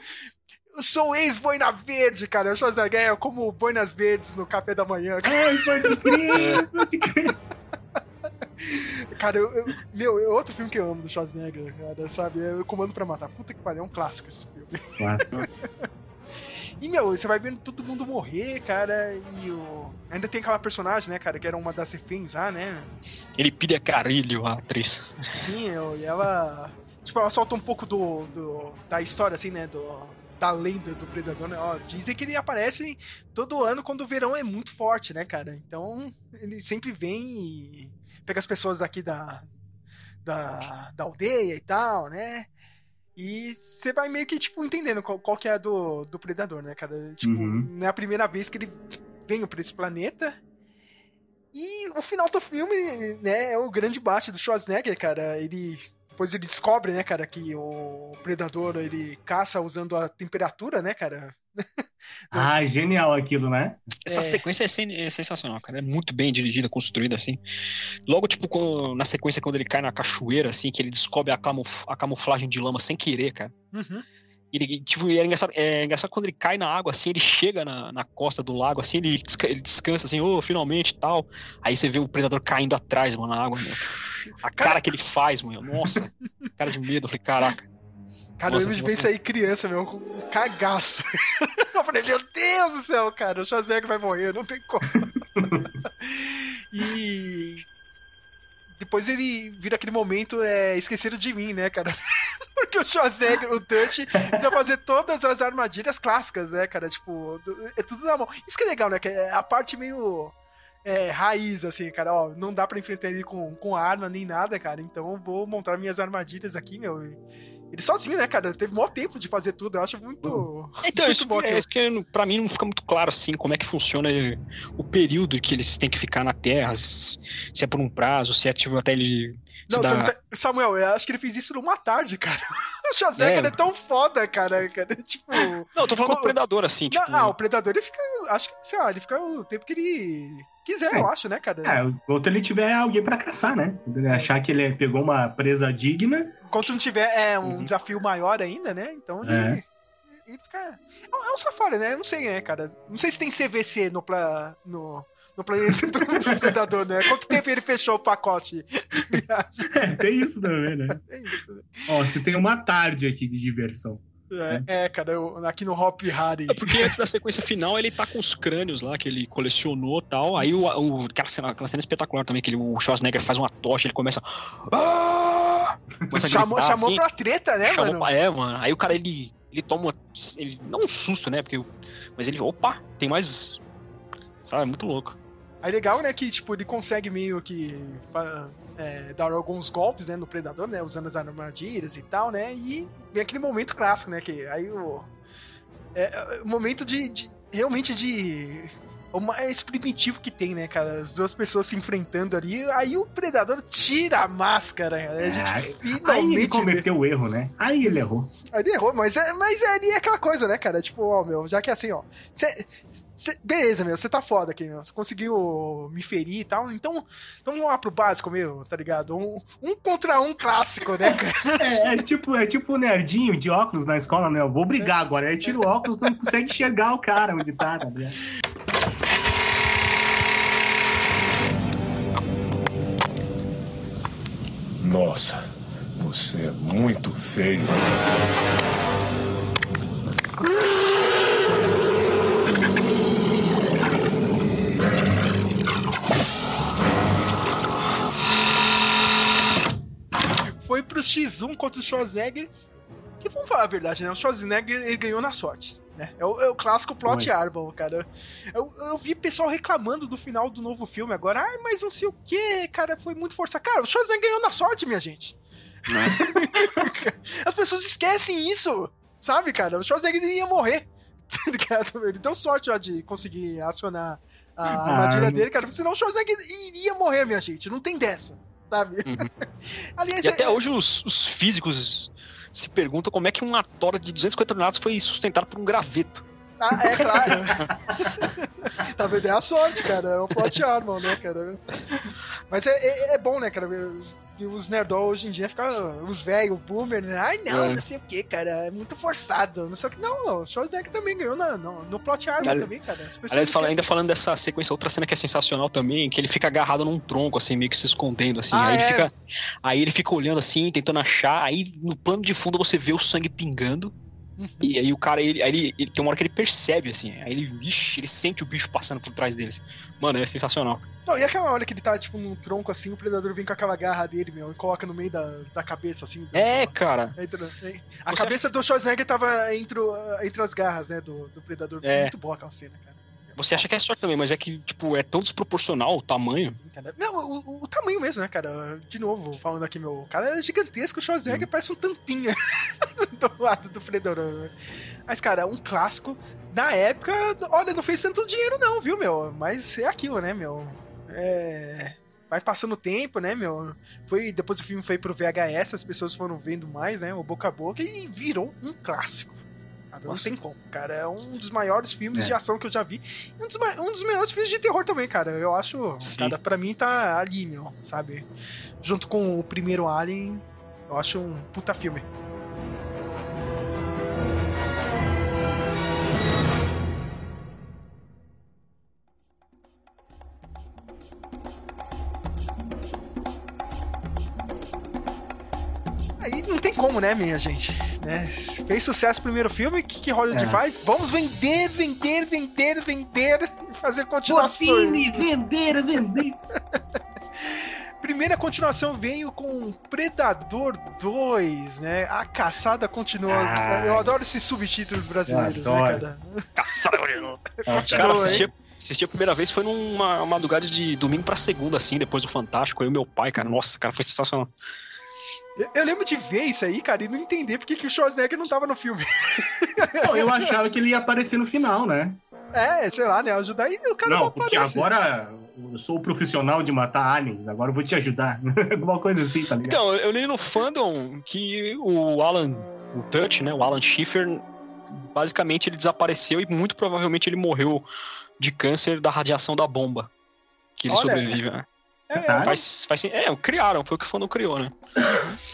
Eu sou ex-boina verde, cara. O Schwarzenegger é como boinas verdes no café da manhã. Ai, pode crer, pode crer. Cara, eu, eu- meu, é outro filme que eu amo do Schwarzenegger, cara, sabe? É o Comando pra Matar. Puta que pariu, é um clássico esse filme. Nossa. E, meu, você vai vendo todo mundo morrer, cara, e o... Ainda tem aquela personagem, né, cara, que era uma das reféns lá, né? Ele pide Carilho, a atriz. Sim, eu- e ela. Tipo, ela solta um pouco do, do- da história, assim, né? Do, da lenda do Predador, né? Ó, dizem que ele aparece todo ano quando o verão é muito forte, né, cara? Então, ele sempre vem e pega as pessoas daqui da, da, da aldeia e tal, né? E você vai meio que, tipo, entendendo qual, qual que é a do, do Predador, né, cara? Tipo, Uhum. não é a primeira vez que ele vem pra esse planeta. E o final do filme, né, é o grande bate do Schwarzenegger, cara. Ele. Depois ele descobre, né, cara, que o predador ele caça usando a temperatura, né, cara? Ah, genial aquilo, né? Essa É. sequência é, é sensacional, cara. É muito bem dirigida, construída, assim. Logo, tipo, quando- na sequência, quando ele cai na cachoeira, assim, que ele descobre a, camuf- a camuflagem de lama sem querer, cara. Uhum. Ele, tipo, e é engraçado, é engraçado quando ele cai na água, assim, ele chega na, na costa do lago, assim, ele, desca- ele descansa, assim, ô, finalmente tal. Aí você vê o predador caindo atrás, mano, na água, meu. A cara que ele faz, mano, nossa, cara de medo. Eu falei, caraca. Cara, Nossa, eu lembro de ver isso aí criança, meu, com um cagaço. eu falei, meu Deus do céu, cara, o Schwarzenegger vai morrer, não tem como. e depois ele vira aquele momento é, esqueceram de mim, né, cara? Porque o Schwarzenegger, o Dutch, precisa fazer todas as armadilhas clássicas, né, cara? Tipo, é tudo na mão. Isso que é legal, né? Que é a parte meio é, raiz, assim, cara. Ó, não dá pra enfrentar ele com, com arma nem nada, cara. Então eu vou montar minhas armadilhas aqui, meu. e- Ele sozinho, né, cara? Teve maior tempo de fazer tudo. Eu acho muito. Então, muito isso, bom é, isso que pra mim não fica muito claro, assim, como é que funciona o período que eles têm que ficar na Terra, se é por um prazo, se é, tipo, até ele... Não, dá- não tá- Samuel, eu acho que ele fez isso numa tarde, cara. O Schwarzenegger é, É. tão foda, cara. cara. Tipo. Não, eu tô falando Co- do Predador, assim, tipo... Não, ah, o Predador ele fica. Acho que, sei lá, ele fica o tempo que ele quiser, É. eu acho, né, cara? É, enquanto ele tiver alguém pra caçar, né? Achar que ele pegou uma presa digna. Enquanto não tiver é, um Uhum. desafio maior ainda, né? Então ele. É. Ele fica. É um- é um safari, né? Eu não sei, né, cara? Não sei se tem CVC no, pla... no, no planeta do Predador, né? Quanto tempo ele fechou o pacote de viagem? É, tem isso também, né? É isso, né? Ó, você tem uma tarde aqui de diversão. É, é, cara, eu, aqui no Hop Harry. É porque antes da sequência final ele tá com os crânios lá que ele colecionou e tal. Aí o, o, aquela, cena, aquela cena espetacular também, que ele, o Schwarzenegger faz uma tocha, ele começa. Ah! começa a chamou gritar, chamou assim, pra treta, né, chamou mano? pra- É, mano. Aí o cara ele, ele toma. Ele, não um susto, né? Porque, mas ele. Opa, tem mais. Sabe, é muito louco. Aí legal, né, que, tipo, ele consegue meio que é, dar alguns golpes, né, no Predador, né, usando as armadilhas e tal, né, e vem aquele momento clássico, né, que aí o... É, é, o momento de, de- realmente de... O mais primitivo que tem, né, cara? As duas pessoas se enfrentando ali, aí o Predador tira a máscara, cara. A gente É, Aí ele finalmente... cometeu o erro, né? Aí ele errou. Aí ele errou, mas, é, mas ali é aquela coisa, né, cara? Tipo, ó, meu, já que é assim, ó. cê- cê- beleza, meu, você tá foda aqui, meu. Você conseguiu me ferir e tal. Então, então vamos lá pro básico, meu, tá ligado? Um, um contra um clássico, né, cara? É, é tipo, é tipo o nerdinho de óculos na escola, né? Eu vou brigar agora. Aí tira o óculos, não consegue enxergar o cara onde tá, tá ligado? Nossa, você é muito feio. Foi pro X1 contra o Schwarzenegger. Que vamos falar a verdade, né? O Schwarzenegger ele ganhou na sorte. Né? É, o, é o clássico plot. Arbol, cara. Eu, eu vi pessoal reclamando do final do novo filme agora. Ai, mas não sei o que, cara, foi muito força. Cara, o Schwarzenegger ganhou na sorte, minha gente. As pessoas esquecem isso, sabe, cara? O Schwarzenegger ia morrer. Tá ligado? Ele deu sorte ó, de conseguir acionar a armadilha Ah, dele, cara, porque senão o Schwarzenegger iria morrer, minha gente. Não tem dessa, sabe? Aliás, E até é- hoje os, os físicos se perguntam como é que uma tora de 250 toneladas foi sustentada por um graveto. Ah, é claro. tá vendo? É a sorte, cara. É o plot armor, né, cara? Mas é, é, é bom, né, cara? E os nerdol hoje em dia ficam. Os velhos, boomer, né? Ai, não, É. não sei o que, cara. É muito forçado. Não sei o que. Não, não. O Schwarzenegger também ganhou na, no, no plot armor Ali- também, cara. Aliás, fala- ainda falando dessa sequência, outra cena que é sensacional também, que ele fica agarrado num tronco, assim, meio que se escondendo, assim. Ah, aí, ele é. fica, aí ele fica olhando assim, tentando achar, aí no plano de fundo você vê o sangue pingando. Uhum. E aí o cara, ele, ele, ele- tem uma hora que ele percebe, assim, aí ele, ixi, ele sente o bicho passando por trás dele. assim. Mano, é sensacional. Não, e aquela hora que ele tá, tipo, num tronco assim, o predador vem com aquela garra dele, meu, e coloca no meio da, da cabeça, assim. do- É, cara. Entre- a Você cabeça do Schwarzenegger tava entre, entre as garras, né, do, do predador. É. muito boa aquela cena, cara. Você acha que é sorte também, mas é que, tipo, é tão desproporcional o tamanho. Não, o, o- tamanho mesmo, né, cara? De novo, falando aqui, meu. O cara é gigantesco, o Schwarzenegger parece um tampinha do lado do Predador. Mas, cara, um clássico. Na época, olha, não fez tanto dinheiro, não, viu, meu? Mas é aquilo, né, meu? É. Vai passando o tempo, né, meu? Foi, depois o filme foi pro VHS, as pessoas foram vendo mais, né? O boca a boca e virou um clássico. Cara, não Nossa. tem como, cara. É um dos maiores filmes É. de ação que eu já vi. Um dos, um dos melhores filmes de terror também, cara. Eu acho. Sim. Cara, pra mim tá ali, meu, sabe? Junto com o primeiro Alien, eu acho um puta filme. Né, minha gente? Né? Fez sucesso o primeiro filme, o que, que Hollywood É. faz? Vamos vender, vender, vender, vender e fazer continuações. Botine, vender, vender. Primeira continuação veio com Predador 2, né? A caçada continua. Ah. Eu adoro esses subtítulos brasileiros, né, cara? Caçada, Continua, Cara, hein? assisti, assisti a primeira vez foi numa madrugada de domingo pra segunda, assim, depois do Fantástico. Eu e meu pai, cara. Nossa, cara, foi sensacional. Eu, eu lembro de ver isso aí, cara, e não entender porque que o Schwarzenegger não tava no filme. Pô, eu achava que ele ia aparecer no final, né? É, sei lá, né? Ajudar e o cara Não, não porque aparece. agora eu sou o profissional de matar aliens, agora eu vou te ajudar. Alguma coisa assim, tá ligado? Então, eu li no fandom que o Alan, o Touch, né, o Alan Schiffer, basicamente ele desapareceu e muito provavelmente ele morreu de câncer da radiação da bomba. Que ele Olha. sobrevive. né? É. Faz, faz, é, criaram, foi o que o fandom criou, né?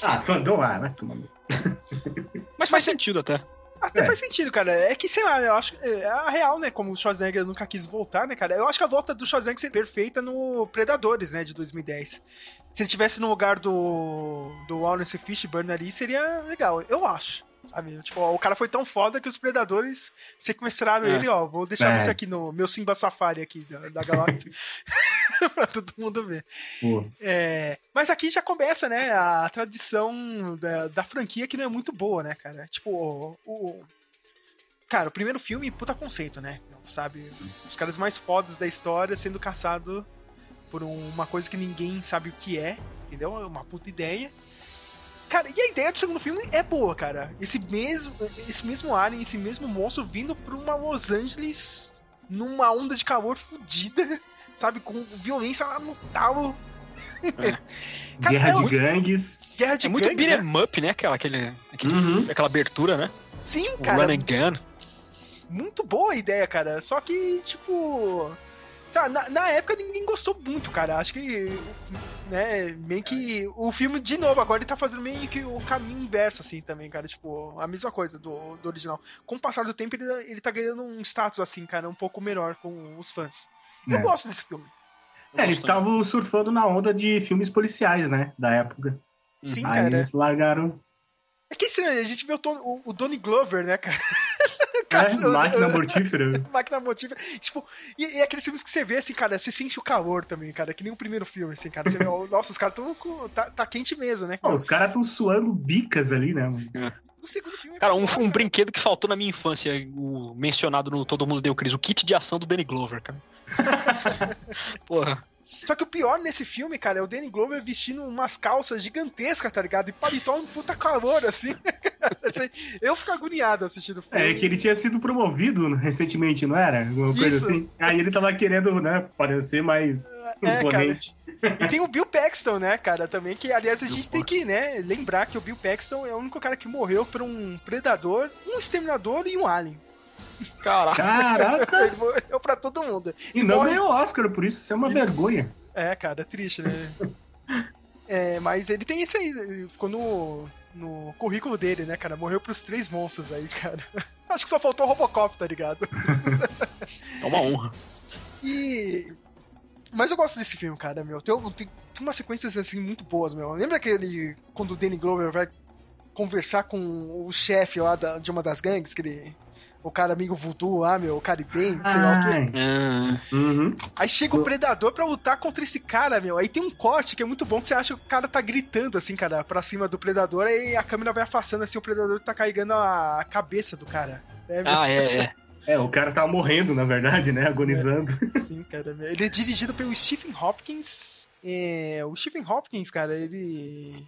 Ah, fandom lá, no- Mas faz sentido até. Até É. faz sentido, cara. É que, sei lá, eu acho que é a real, né? Como o Schwarzenegger nunca quis voltar, né, cara? Eu acho que a volta do Schwarzenegger seria perfeita no Predadores, né, de 2010. Se ele tivesse no lugar do, do Lawrence Fishburne ali, seria legal. Eu acho. Sabe? Tipo, ó, o cara foi tão foda que os predadores sequestraram É. ele, ó. Vou deixar É. você aqui no meu Simba Safari aqui da, da galáxia. pra todo mundo ver. É, mas aqui já começa, né, a tradição da, da franquia que não é muito boa, né, cara? Tipo, o, o- Cara, o primeiro filme, puta conceito, né? Sabe? Os caras mais fodas da história sendo caçado por um- uma coisa que ninguém sabe o que é, entendeu? É uma puta ideia. Cara, e a ideia do segundo filme é boa, cara. Esse mesmo, esse mesmo alien, esse mesmo monstro vindo pra uma Los Angeles numa onda de calor fodida, sabe? Com violência lá no talo. Cara, Guerra é de gangues. Guerra de É muito gangues, beat né? 'em up, né? Aquela, aquele, aquele- Uhum. aquela abertura, né? Sim, O cara. Run and Gun. muito boa a ideia, cara. Só que, tipo. Sabe, na, na época ninguém gostou muito, cara. Acho que. Né, meio que. O filme, de novo, agora ele tá fazendo meio que o caminho inverso, assim, também, cara. Tipo, a mesma coisa do, do original. Com o passar do tempo, ele, ele tá ganhando um status, assim, cara, um pouco melhor com os fãs. Eu É. gosto desse filme. É, eles estavam surfando na onda de filmes policiais, né? Da época. Sim, Aí cara. eles largaram. É que estranho, a gente vê o, Tony- o, o Donnie Glover, né, cara? É, Caçando- máquina mortífera. Máquina motiva. Tipo, e, e aqueles filmes que você vê, assim, cara, você sente o calor também, cara. Que nem o primeiro filme, assim, cara. Você vê, ó, nossa, os caras tão. com- Tá, tá quente mesmo, né? Pô, os caras estão suando bicas ali, né? mano? O segundo filme. é Cara, um, um cara. brinquedo que faltou na minha infância, o mencionado no Todo Mundo Deu Cris, o kit de ação do Danny Glover, cara. Porra. Só que o pior nesse filme, cara, é o Danny Glover vestindo umas calças gigantescas, tá ligado? E paletó um puta calor, assim. Assim, Eu fico agoniado assistindo o filme. É que ele tinha sido promovido recentemente, não era? Alguma coisa Isso. assim. Aí ele tava querendo, né, parecer mais É, imponente. E tem o Bill Paxton, né, cara, também, que aliás a gente tem que, né, lembrar que o Bill Paxton é o único cara que morreu por um predador, um exterminador e um alien. Caraca. Caraca! Ele morreu pra todo mundo. E não morre- ganhou Oscar por isso, isso é uma vergonha. É, cara, é triste, né? É, mas ele tem isso aí, ficou no, no currículo dele, né, cara? Morreu pros três monstros aí, cara. Acho que só faltou o Robocop, tá ligado? É uma honra. E. Mas eu gosto desse filme, cara, meu. Tem, tem, tem umas sequências assim muito boas, meu. Lembra aquele. Quando o Danny Glover vai conversar com o chefe lá da- de uma das gangues, que ele. O cara amigo voodoo lá, meu, o caribenho, sei lá o quê. Ai, Ah, uhum. Aí chega o predador pra lutar contra esse cara, meu. Aí tem um corte que é muito bom que você acha que o cara tá gritando, assim, cara, pra cima do predador. Aí a câmera vai afastando, assim, o predador tá carregando a cabeça do cara. É, ah, é, é. É, o cara tava morrendo, na verdade, né? Agonizando. sim, cara. meu. Ele é dirigido pelo Stephen Hopkins. É, o Stephen Hopkins, cara, ele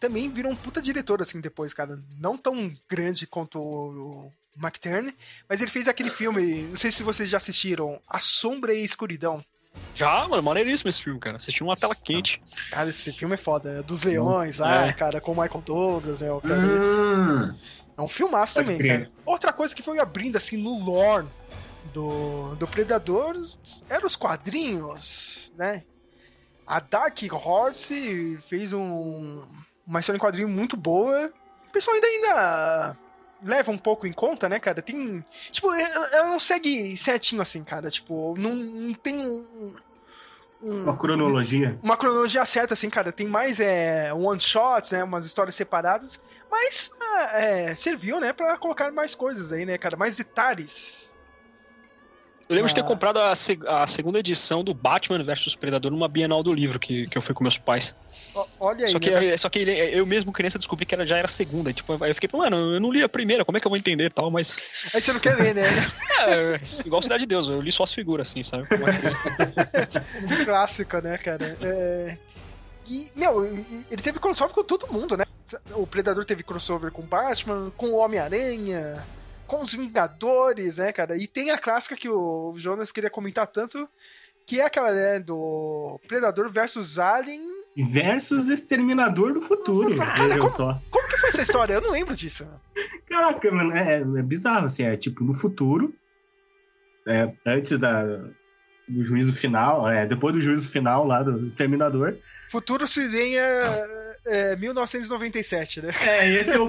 também virou um puta diretor, assim, depois, cara. Não tão grande quanto o McTurn, mas ele fez aquele filme, não sei se vocês já assistiram, A Sombra e a Escuridão. Já, mano, maneiríssimo esse filme, cara. Assisti uma tela quente. Cara, esse filme é foda. né? Dos Leões, lá, É. cara, com o Michael Douglas, né? o cara- Hum. É um filmaço Pode também, crer. cara. Outra coisa que foi abrindo, assim, no lore do, do Predador eram os quadrinhos, né? A Dark Horse fez um, uma história em quadrinho muito boa. O pessoal ainda, ainda leva um pouco em conta, né, cara? Tem. Tipo, ela não segue certinho assim, cara. Tipo, não, não tem um. um- Uma cronologia. uma cronologia certa, assim, cara. Tem mais é, one-shots, né? Umas histórias separadas. Mas ah, é, serviu, né? Pra colocar mais coisas aí, né, cara? Mais detalhes. Eu lembro de ter Ah. comprado a, a segunda edição do Batman vs Predador numa Bienal do livro que, que eu fui com meus pais. Ó, olha aí. Só que, né? só que eu mesmo, criança, descobri que era, já era a segunda. Tipo, aí eu fiquei, mano, eu não li a primeira, como é que eu vou entender e tal? Mas, Aí você não quer ler, né? é, igual Cidade de Deus, eu li só as figuras, assim, sabe? É Clássico, né, cara? É... E, meu, ele teve crossover com todo mundo, né? O Predador teve crossover com Batman, com o Homem-Aranha, com os Vingadores, né, cara? E tem a clássica que o Jonas queria comentar tanto, que é aquela, né, do Predador versus Alien. Versus Exterminador do Futuro. Cara, como- só. Como que foi essa história? Eu não lembro disso. Caraca, mano, é, é bizarro, assim, é tipo, no futuro, é, antes da, do juízo final, é, depois do juízo final lá do Exterminador. Futuro seria é, 1997, né? É, esse é o.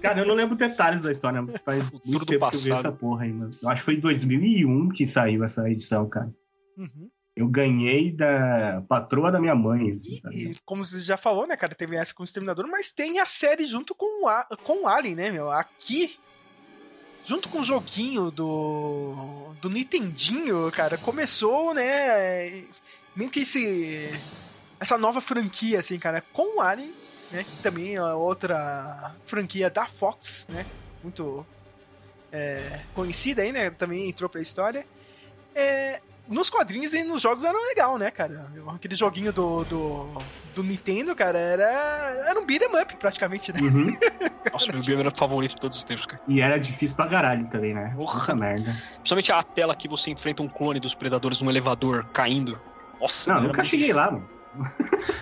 Cara, eu não lembro detalhes da história, faz Futuro muito tempo que eu vi passado. essa porra aí, mano. Eu acho que foi em 2001 que saiu essa edição, cara. Uhum. Eu ganhei da patroa da minha mãe. Assim, E, e como você já falou, né, cara, teve essa com o Exterminador, mas tem a série junto com o, A- com o Alien, né, meu? Aqui, junto com o joguinho do, do Nintendinho, cara, começou, né, meio que esse, essa nova franquia, assim, cara, com o Alien, né, que também é outra franquia da Fox, né, muito é, conhecida aí, né, também entrou pra história. É, nos quadrinhos e nos jogos era legal, né, cara? Aquele joguinho do, do, do Nintendo, cara, era, era um beat'em up praticamente, né? Uhum. Nossa, meu game era favorito de todos os tempos, cara. E era difícil pra caralho também, né? Porra. Merda. Principalmente a tela que você enfrenta um clone dos predadores num elevador caindo. Nossa, Não, nunca cheguei lá, mano.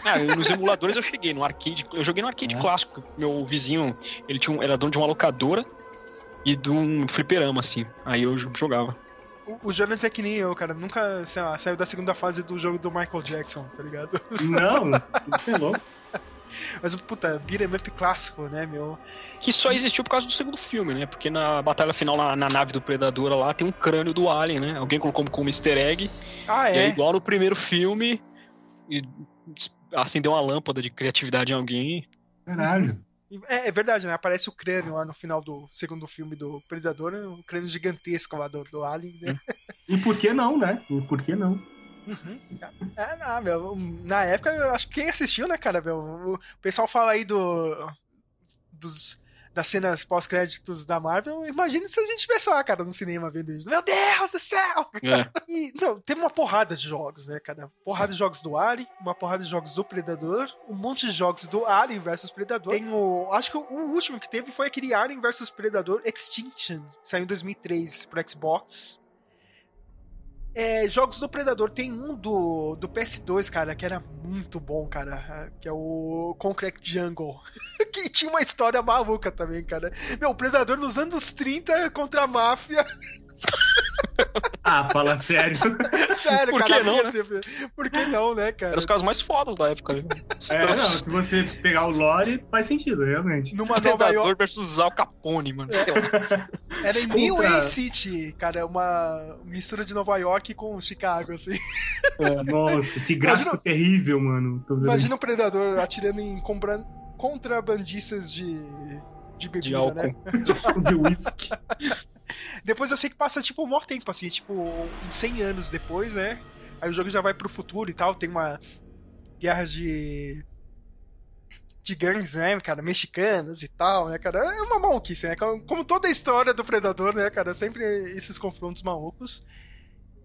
Ah, eu- nos emuladores eu cheguei, no arcade. Eu joguei no arcade É. clássico. Meu vizinho, ele tinha um, era dono de uma locadora e de um fliperama, assim. Aí eu jogava. O, o Jonas é que nem eu, cara. Nunca sei lá, saiu da segunda fase do jogo do Michael Jackson, tá ligado? Não, isso é louco. Mas, puta, beat'em up clássico, né, meu? Que só existiu por causa do segundo filme, né? Porque na batalha final na, na nave do Predador lá tem um crânio do Alien, né? Alguém colocou como easter egg. Ah, E aí, é? igual no primeiro filme, e acendeu uma lâmpada de criatividade em alguém. Caralho. É, é verdade, né? Aparece o crânio lá no final do segundo filme do Predador, né? o crânio gigantesco lá do, do Alien, né? E por que não, né? E por que não? Uhum. É, não, meu, na época, eu acho que quem assistiu, né, cara, meu, o pessoal fala aí do dos, das cenas pós-créditos da Marvel, imagina se a gente tivesse lá, cara, no cinema vendo isso. Meu Deus do céu! É. E, meu, teve uma porrada de jogos, né, cara? Porrada de jogos do Alien, uma porrada de jogos do Predador, um monte de jogos do Alien versus Predador. Tem o... Acho que o último que teve foi aquele Alien versus Predador Extinction, saiu em 2003 pro Xbox. É, jogos do Predador tem um do, do PS2, cara, que era muito bom, cara, que é o Concrete Jungle, que tinha uma história maluca também, cara. Meu, o Predador nos anos 30 contra a máfia. Ah, fala sério. Sério, Por cara. que não, ser- Por que não, né, cara? Eram os caras mais fodas da época. É, não, se você pegar o lore, faz sentido, realmente. Numa Nova Predador York. versus Al Capone, mano. Era em Contra- New Way City, cara. Uma mistura de Nova York com Chicago, assim. Nossa, que gráfico Imagina- terrível, mano. Tô vendo. Imagina o Predador atirando em compra- contrabandistas de, de bebida, De álcool. né? de whisky. Depois eu sei que passa, tipo, um maior tempo, assim, tipo, uns 100 anos depois, né? Aí o jogo já vai pro futuro e tal, tem uma guerra de. de gangues, né, cara, mexicanas e tal, né, cara? É uma maluquice, né? Como toda a história do Predador, né, cara? Sempre esses confrontos malucos.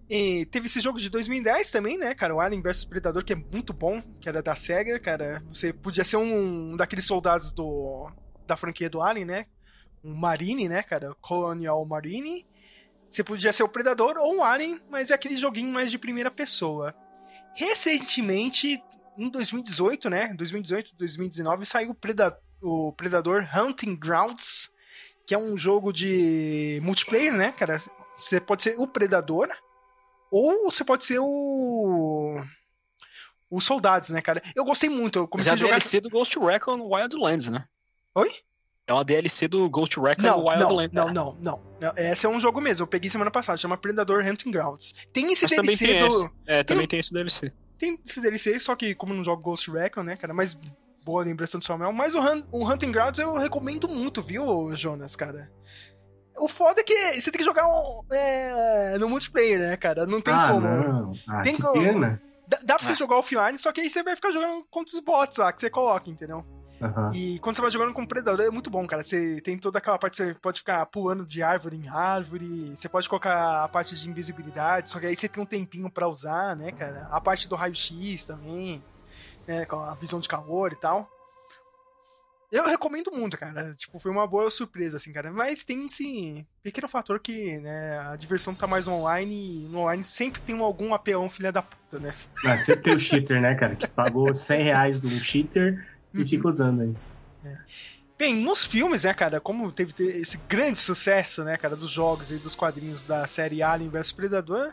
E teve esse jogo de 2010 também, né, cara? O Alien vs Predador, que é muito bom, que era da SEGA, cara. Você podia ser um daqueles soldados do, da franquia do Alien, né? Um Marine, né, cara? Colonial Marine. Você podia ser o Predador ou um Alien, mas é aquele joguinho mais de primeira pessoa. Recentemente, em 2018, né? 2018, 2019, saiu o, Preda o Predador Hunting Grounds, que é um jogo de multiplayer, né, cara? Você pode ser o Predador ou você pode ser o os soldados, né, cara? Eu gostei muito. Eu Mas comecei é a a jogar. DLC do Ghost Recon Wildlands, né? Oi? É uma DLC do Ghost Recon Não, Wildlands. não, não, não, não. Esse é um jogo mesmo. Eu peguei semana passada, chama Predador Hunting Grounds. Tem esse Mas também DLC tem do. esse. É, também tem esse DLC. Tem esse DLC, só que como não jogo Ghost Recon, né, cara? Mas boa lembrança do Samuel. Mas o, Hun o Hunting Grounds eu recomendo muito, viu, Jonas, cara? O foda é que você tem que jogar um, é, no multiplayer, né, cara? Não tem ah, como. não. Ah, Tem que como. pena. Dá, dá pra você Ah. jogar offline, só que aí você vai ficar jogando contra os bots lá que você coloca, entendeu? Aham. E quando você vai jogando com Predador é muito bom, cara. Você tem toda aquela parte, você pode ficar pulando de árvore em árvore, você pode colocar a parte de invisibilidade, só que aí você tem um tempinho pra usar, né, cara? A parte do raio-x também, né, com a visão de calor e tal. Eu recomendo muito, cara. Tipo, foi uma boa surpresa, assim, cara. Mas tem esse pequeno fator que, né, a diversão tá mais online e no online sempre tem algum apelão filha da puta, né? Ah, sempre tem o cheater, né, cara? Que pagou 100 reais de um cheater Uhum. e fica usando aí. Bem, nos filmes, né, cara, como teve te- esse grande sucesso, né, cara, dos jogos e dos quadrinhos da série Alien vs Predador,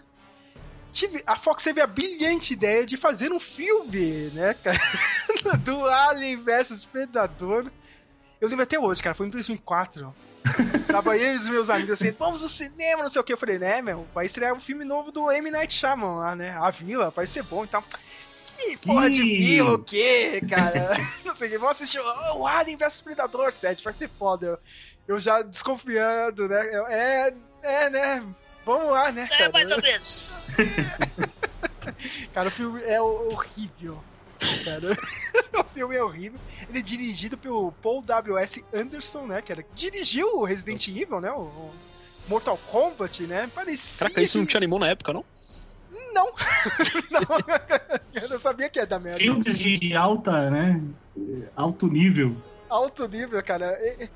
tive, a Fox teve a brilhante ideia de fazer um filme, né, cara, do Alien vs Predador. Eu lembro até hoje, cara, foi em 2004. Tava eu e os meus amigos assim, vamos no cinema, não sei o que. Eu falei, né, meu, vai estrear um filme novo do M. Night Shyamalan lá, né? A Vila, vai ser bom e tal. Que porra de Ih. vila, o quê, cara? não sei o que. Vamos assistir oh, o Alien vs Predador 7, vai ser foda. Eu, eu já desconfiando, né? Eu, é, é, né? Vamos lá, né, cara? É, mais ou menos. Cara, o filme é horrível. Cara, o filme é horrível. Ele é dirigido pelo Paul W.S. Anderson, né? Que era, dirigiu o Resident Evil, né? O, o Mortal Kombat, né? Parecia. Caraca, isso não que- te animou na época, não? Não. não. Eu não sabia que ia dar merda. Filmes de, alta, né? Alto nível. Alto nível, cara. E,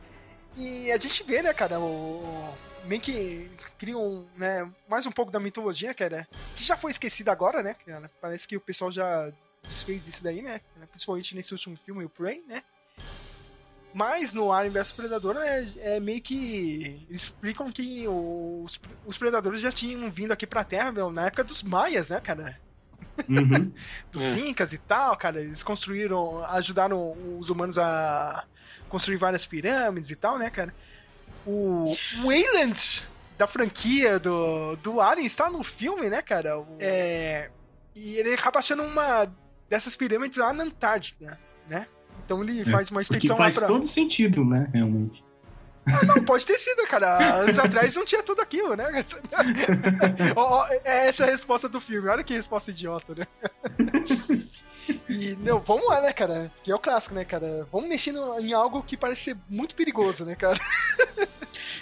e a gente vê, né, cara, o. o- Meio que criam, né, mais um pouco da mitologia, cara, que já foi esquecida agora, né, cara? Parece que o pessoal já desfez isso daí, né? Principalmente nesse último filme, o Prey, né? Mas no Alien vs Predador né, é meio que. Eles explicam que os, os predadores já tinham vindo aqui pra Terra, meu, na época dos Maias, né, cara? Uhum. dos Incas e tal, cara. Eles construíram, ajudaram os humanos a construir várias pirâmides e tal, né, cara? O Wayland da franquia do, do Alien está no filme, né, cara? O- É, e ele acaba achando uma dessas pirâmides lá na Antártida, né? Então ele faz uma expedição faz lá pra. todo sentido, né? Realmente. Não, pode ter sido, cara. Anos atrás não tinha tudo aquilo, né? É essa a resposta do filme. Olha que resposta idiota, né? E, não, vamos lá, né, cara? Que é o clássico, né, cara? Vamos mexer em algo que parece ser muito perigoso, né, cara?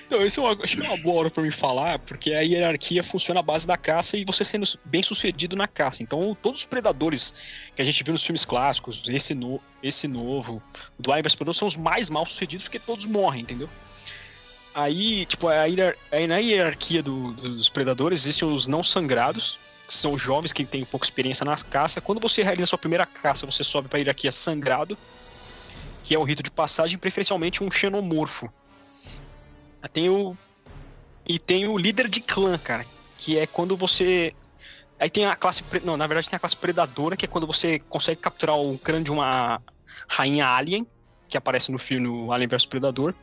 Então, esse é uma, acho que é uma boa hora pra me falar, porque a hierarquia funciona à base da caça e você sendo bem sucedido na caça. Então, todos os predadores que a gente viu nos filmes clássicos, esse, no, esse novo, o do Alien Predador, são os mais mal sucedidos porque todos morrem, entendeu? Aí, tipo, a hierar- aí na hierarquia do- dos predadores existem os não sangrados, que são jovens que têm pouca experiência nas caças. Quando você realiza a sua primeira caça, você sobe pra hierarquia sangrado, que é o rito de passagem, preferencialmente um xenomorfo. Tem o. E tem o líder de clã, cara. Que é quando você. Aí tem a classe. Não, na verdade tem a classe predadora, que é quando você consegue capturar o crânio de uma rainha alien, que aparece no filme Alien vs Predador.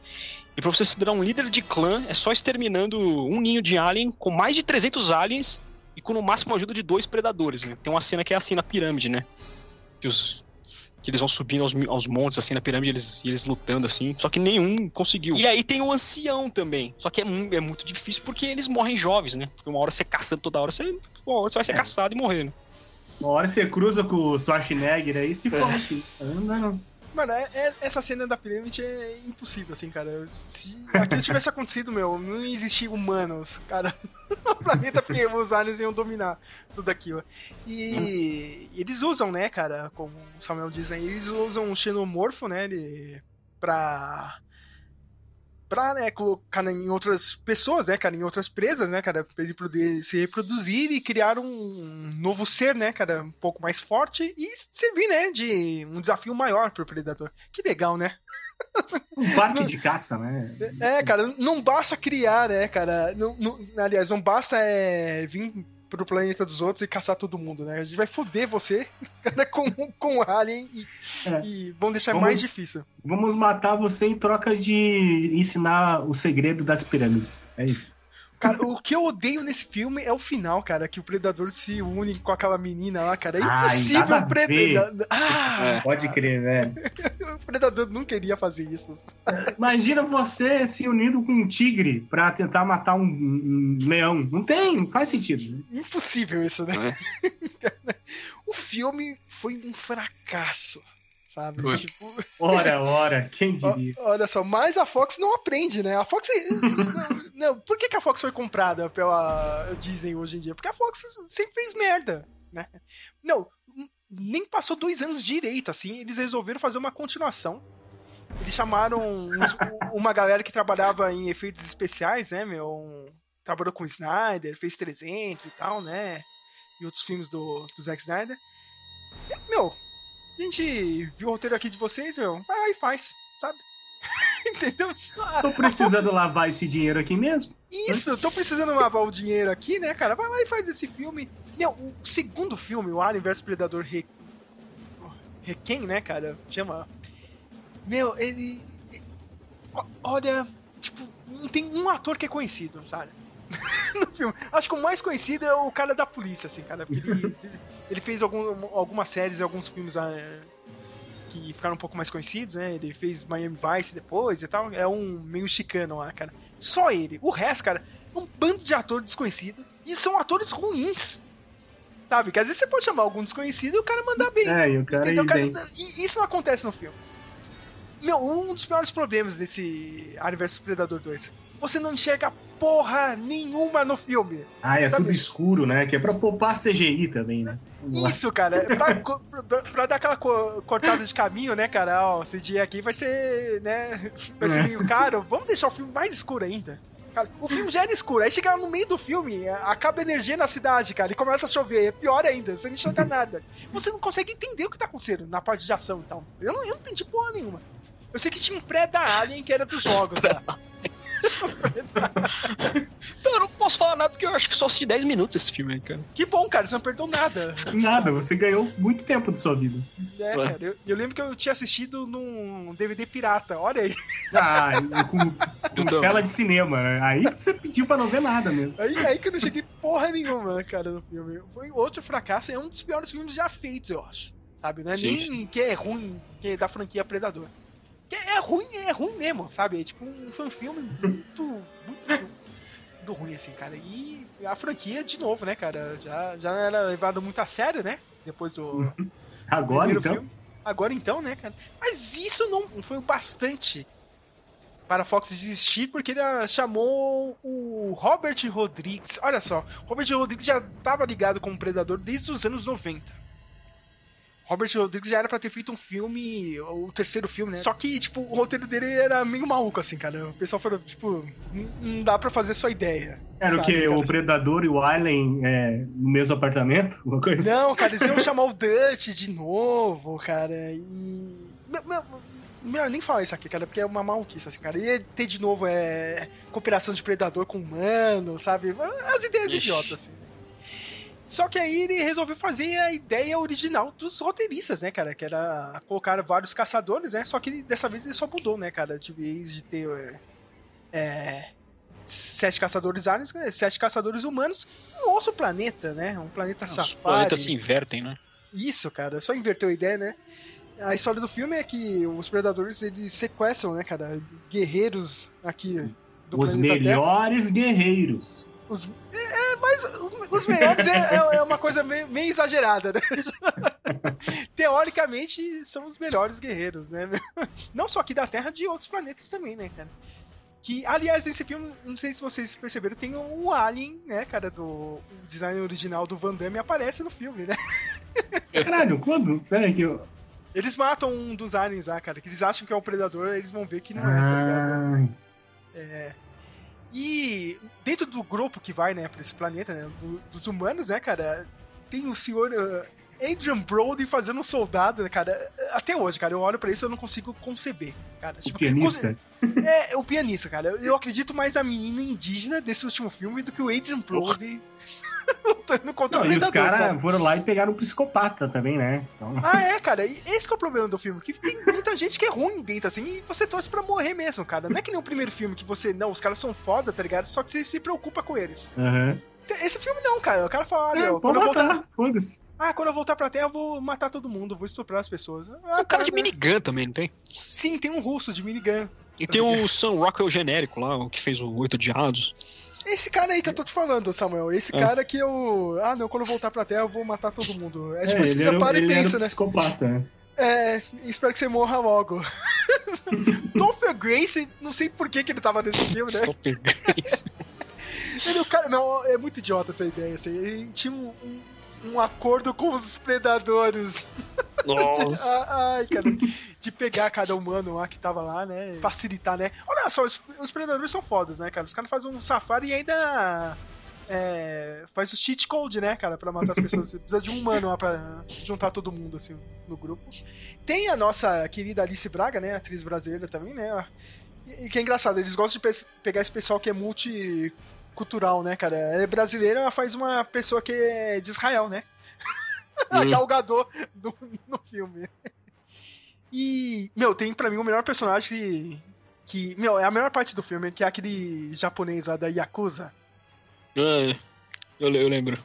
E pra você se virar um líder de clã, é só exterminando um ninho de alien com mais de 300 aliens e com no máximo a ajuda de dois predadores. Né? Tem uma cena que é assim na pirâmide, né? Que os que eles vão subindo aos, aos montes, assim, na pirâmide, eles, e eles lutando, assim. Só que nenhum conseguiu. E aí tem o ancião também. Só que é, é muito difícil porque eles morrem jovens, né? Porque uma hora você caçando toda hora, você, uma hora você vai ser É. caçado e morrer, né? Uma hora você cruza com o Schwarzenegger aí se fode. Não dá, não. Mano, é- é- essa cena da pirâmide é impossível, assim, cara. Se aquilo tivesse acontecido, meu, não existia humanos, cara, no planeta, porque os aliens iam dominar tudo aquilo. E eles usam, né, cara, como o Samuel diz aí, eles usam um xenomorfo, né, ele, pra... Pra, né, colocar em outras pessoas, né, cara, em outras presas, né, cara, pra ele poder se reproduzir e criar um novo ser, né, cara, um pouco mais forte e servir, né, de um desafio maior pro predador. Que legal, né? Um parque de caça, né? É, cara, não basta criar, né, cara? Não, não- aliás, não basta é, vir pro planeta dos outros e caçar todo mundo, né? A gente vai foder você cara, com, com o Alien e, É. e vão deixar Vamos- mais difícil. Vamos matar você em troca de ensinar o segredo das pirâmides. É isso. Cara, o que eu odeio nesse filme é o final, cara, que o Predador se une com aquela menina lá, cara. É Ai, impossível o Predador. Ah, É. Pode crer, velho. o Predador não queria fazer isso. Imagina você se unindo com um tigre pra tentar matar um, um leão. Não tem, não faz sentido. né? Impossível isso, né? o filme foi um fracasso, sabe? Tipo, Ora, ora, quem diria? Olha só, mas a Fox não aprende, né? A Fox. não, não, por que, que a Fox foi comprada pela Disney hoje em dia? Porque a Fox sempre fez merda, né? Não, nem passou dois anos direito, assim. Eles resolveram fazer uma continuação. Eles chamaram uns- uma galera que trabalhava em efeitos especiais, né, meu? Um- trabalhou com o Snyder, fez 300 e tal, né? E outros filmes do, do Zack Snyder. E, meu, a gente viu o roteiro aqui de vocês, meu, vai lá e faz, sabe? Entendeu? Tô precisando lavar esse dinheiro aqui mesmo? Isso, tô precisando lavar o dinheiro aqui, né, cara? Vai lá e faz esse filme. Meu, o segundo filme, o Alien vs Predador Re... Requiem, né, cara? Chama. Meu, ele. Olha, tipo, não tem um ator que é conhecido, sabe? no filme. Acho que o mais conhecido é o cara da polícia, assim, cara. Ele, ele fez algum, algumas séries e alguns filmes ah, que ficaram um pouco mais conhecidos, né? Ele fez Miami Vice depois e tal. É um meio chicano lá, cara. Só ele. O resto, cara, é um bando de ator desconhecido. E são atores ruins. Sabe? Que às vezes você pode chamar algum desconhecido e o cara mandar bem. É, e o cara Entendeu? ir Cara, e isso não acontece no filme. Meu, um dos piores problemas desse Alien vs Predador 2. Você não enxerga porra nenhuma no filme. Ah, é Sabe- tudo escuro, né? Que é pra poupar CGI também, né? Isso, cara. é Pra, pra- pra dar aquela co- cortada de caminho, né, cara? Ó, esse dia aqui vai ser, né? Vai ser É. meio caro. Vamos deixar o filme mais escuro ainda. Cara, o filme já era escuro. Aí chega no meio do filme, acaba a energia na cidade, cara, e começa a chover. É pior ainda, você não enxerga nada. Você não consegue entender o que tá acontecendo na parte de ação e tal. Eu não, eu não entendi porra nenhuma. Eu sei que tinha um pré da Alien que era dos jogos, né? Então, eu não posso falar nada porque eu acho que só assisti 10 minutos esse filme aí, cara. Que bom, cara, você não perdeu nada. Nada, você ganhou muito tempo de sua vida. É, Ué. cara, eu, eu lembro que eu tinha assistido num DVD pirata, olha aí. Ah, com, com também. tela de cinema, né? Aí você pediu pra não ver nada mesmo. Aí, aí que eu não cheguei porra nenhuma, cara, no filme. Foi outro fracasso, é um dos piores filmes já feitos, eu acho. Sabe? Não é Sim, nem que é ruim, que é da franquia Predador. Que é ruim, é ruim mesmo, sabe? É tipo um fanfilme muito, muito do ruim, assim, cara. E a franquia, de novo, né, cara? Já, já era levado muito a sério, né? Depois do Agora, então. filme. Agora então, né, cara? Mas isso não foi o bastante para a Fox desistir, porque ele ah, chamou o Robert Rodrigues. Olha só, Robert Rodrigues já estava ligado com o Predador desde os anos 90. Robert Rodrigues já era pra ter feito um filme, o terceiro filme, né? Só que, tipo, o roteiro dele era meio maluco, assim, cara. O pessoal falou, tipo, "Não- dá pra fazer sua ideia. Era o sabe, que? cara? O Predador e o Alien é, no mesmo apartamento? Uma coisa assim? Não, cara, eles iam chamar o Dutch de novo, cara, e. Meu- meu- Melhor nem falar isso aqui, cara, porque é uma maluquice, assim, cara. Ia ter de novo é, cooperação de predador com humano, sabe? As ideias Ixi. idiotas, assim. Só que aí ele resolveu fazer a ideia original dos roteiristas, né, cara? Que era colocar vários caçadores, né? Só que dessa vez ele só mudou, né, cara? De vez de ter. é, é, sete caçadores aliens, né, sete caçadores humanos, um outro planeta, né? Um planeta Os safari. planetas se invertem, né? Isso, cara, só inverteu a ideia, né? A história do filme é que os predadores eles sequestram, né, cara, guerreiros aqui do Os planeta Terra. melhores guerreiros. Os, é, é, mas os melhores é, é- é uma coisa meio, meio exagerada, né? Teoricamente são os melhores guerreiros, né? Não só aqui da Terra, de outros planetas também, né, cara? Que, aliás, nesse filme, não sei se vocês perceberam, tem um alien, né, cara, do o design original do Van Damme aparece no filme, né? Caralho, quando? Peraí que eu... Eles matam um dos aliens lá, cara, que eles acham que é o predador, eles vão ver que não é, tá ligado? Ah, É. E dentro do grupo que vai, né, pra esse planeta, né, do- dos humanos, né, cara, tem o senhor uh, Adrian Brody fazendo um soldado, né, cara. Até hoje, cara, eu olho pra isso e eu não consigo conceber, cara. o Tipo, pianista. conce- É, o pianista, cara. Eu- acredito mais na menina indígena desse último filme do que o Adrian Brody lutando contra Não, o e os caras foram lá e pegaram um psicopata também, né? Então, Ah, é, cara. E esse que é o problema do filme, que tem muita gente que é ruim dentro, assim, e você torce pra morrer mesmo, cara. Não é que nem o primeiro filme que você, não, os caras são foda, tá ligado? Só que você se preocupa com eles. aham. Esse filme não, cara. O cara fala, olha, É, quando pode eu voltar... matar, foda-se. Ah, quando eu voltar pra Terra, eu vou matar todo mundo, vou estuprar as pessoas. Ah, o cara de minigun também, não tem? Sim, tem um russo de minigun. E tem o Sam Rockwell genérico lá, o que fez o Oito Diados. Esse cara aí que eu tô te falando, Samuel. Esse Ah. cara que eu. Ah, não, quando eu voltar pra Terra, eu vou matar todo mundo. É É, tipo, ele você para e ele era pensa, um né? psicopata, né? É, espero que você morra logo. Topher Grace, não sei por que, que ele tava nesse filme, né? Stopper Grace. Ele, o cara, não, é muito idiota essa ideia. Assim. Ele tinha um, um, um acordo com os predadores. Nossa. Ah, Ai, cara, de pegar cada humano lá que tava lá, né? Facilitar, né? Olha só, os, os predadores são fodas, né, cara? Os caras fazem um safari e ainda. É, faz o cheat code, né, cara, pra matar as pessoas. Você precisa de um humano lá pra juntar todo mundo, assim, no grupo. Tem a nossa querida Alice Braga, né, atriz brasileira também, né? E, que é engraçado, eles gostam de pe- pegar esse pessoal que é multicultural, né, cara? Ela é brasileira, ela faz uma pessoa que é de Israel, né? A Gal Gadot no, no filme. E, meu, tem pra mim o melhor personagem que, Que, meu, é a melhor parte do filme, que é aquele japonês lá da Yakuza. Ah, eu, eu lembro.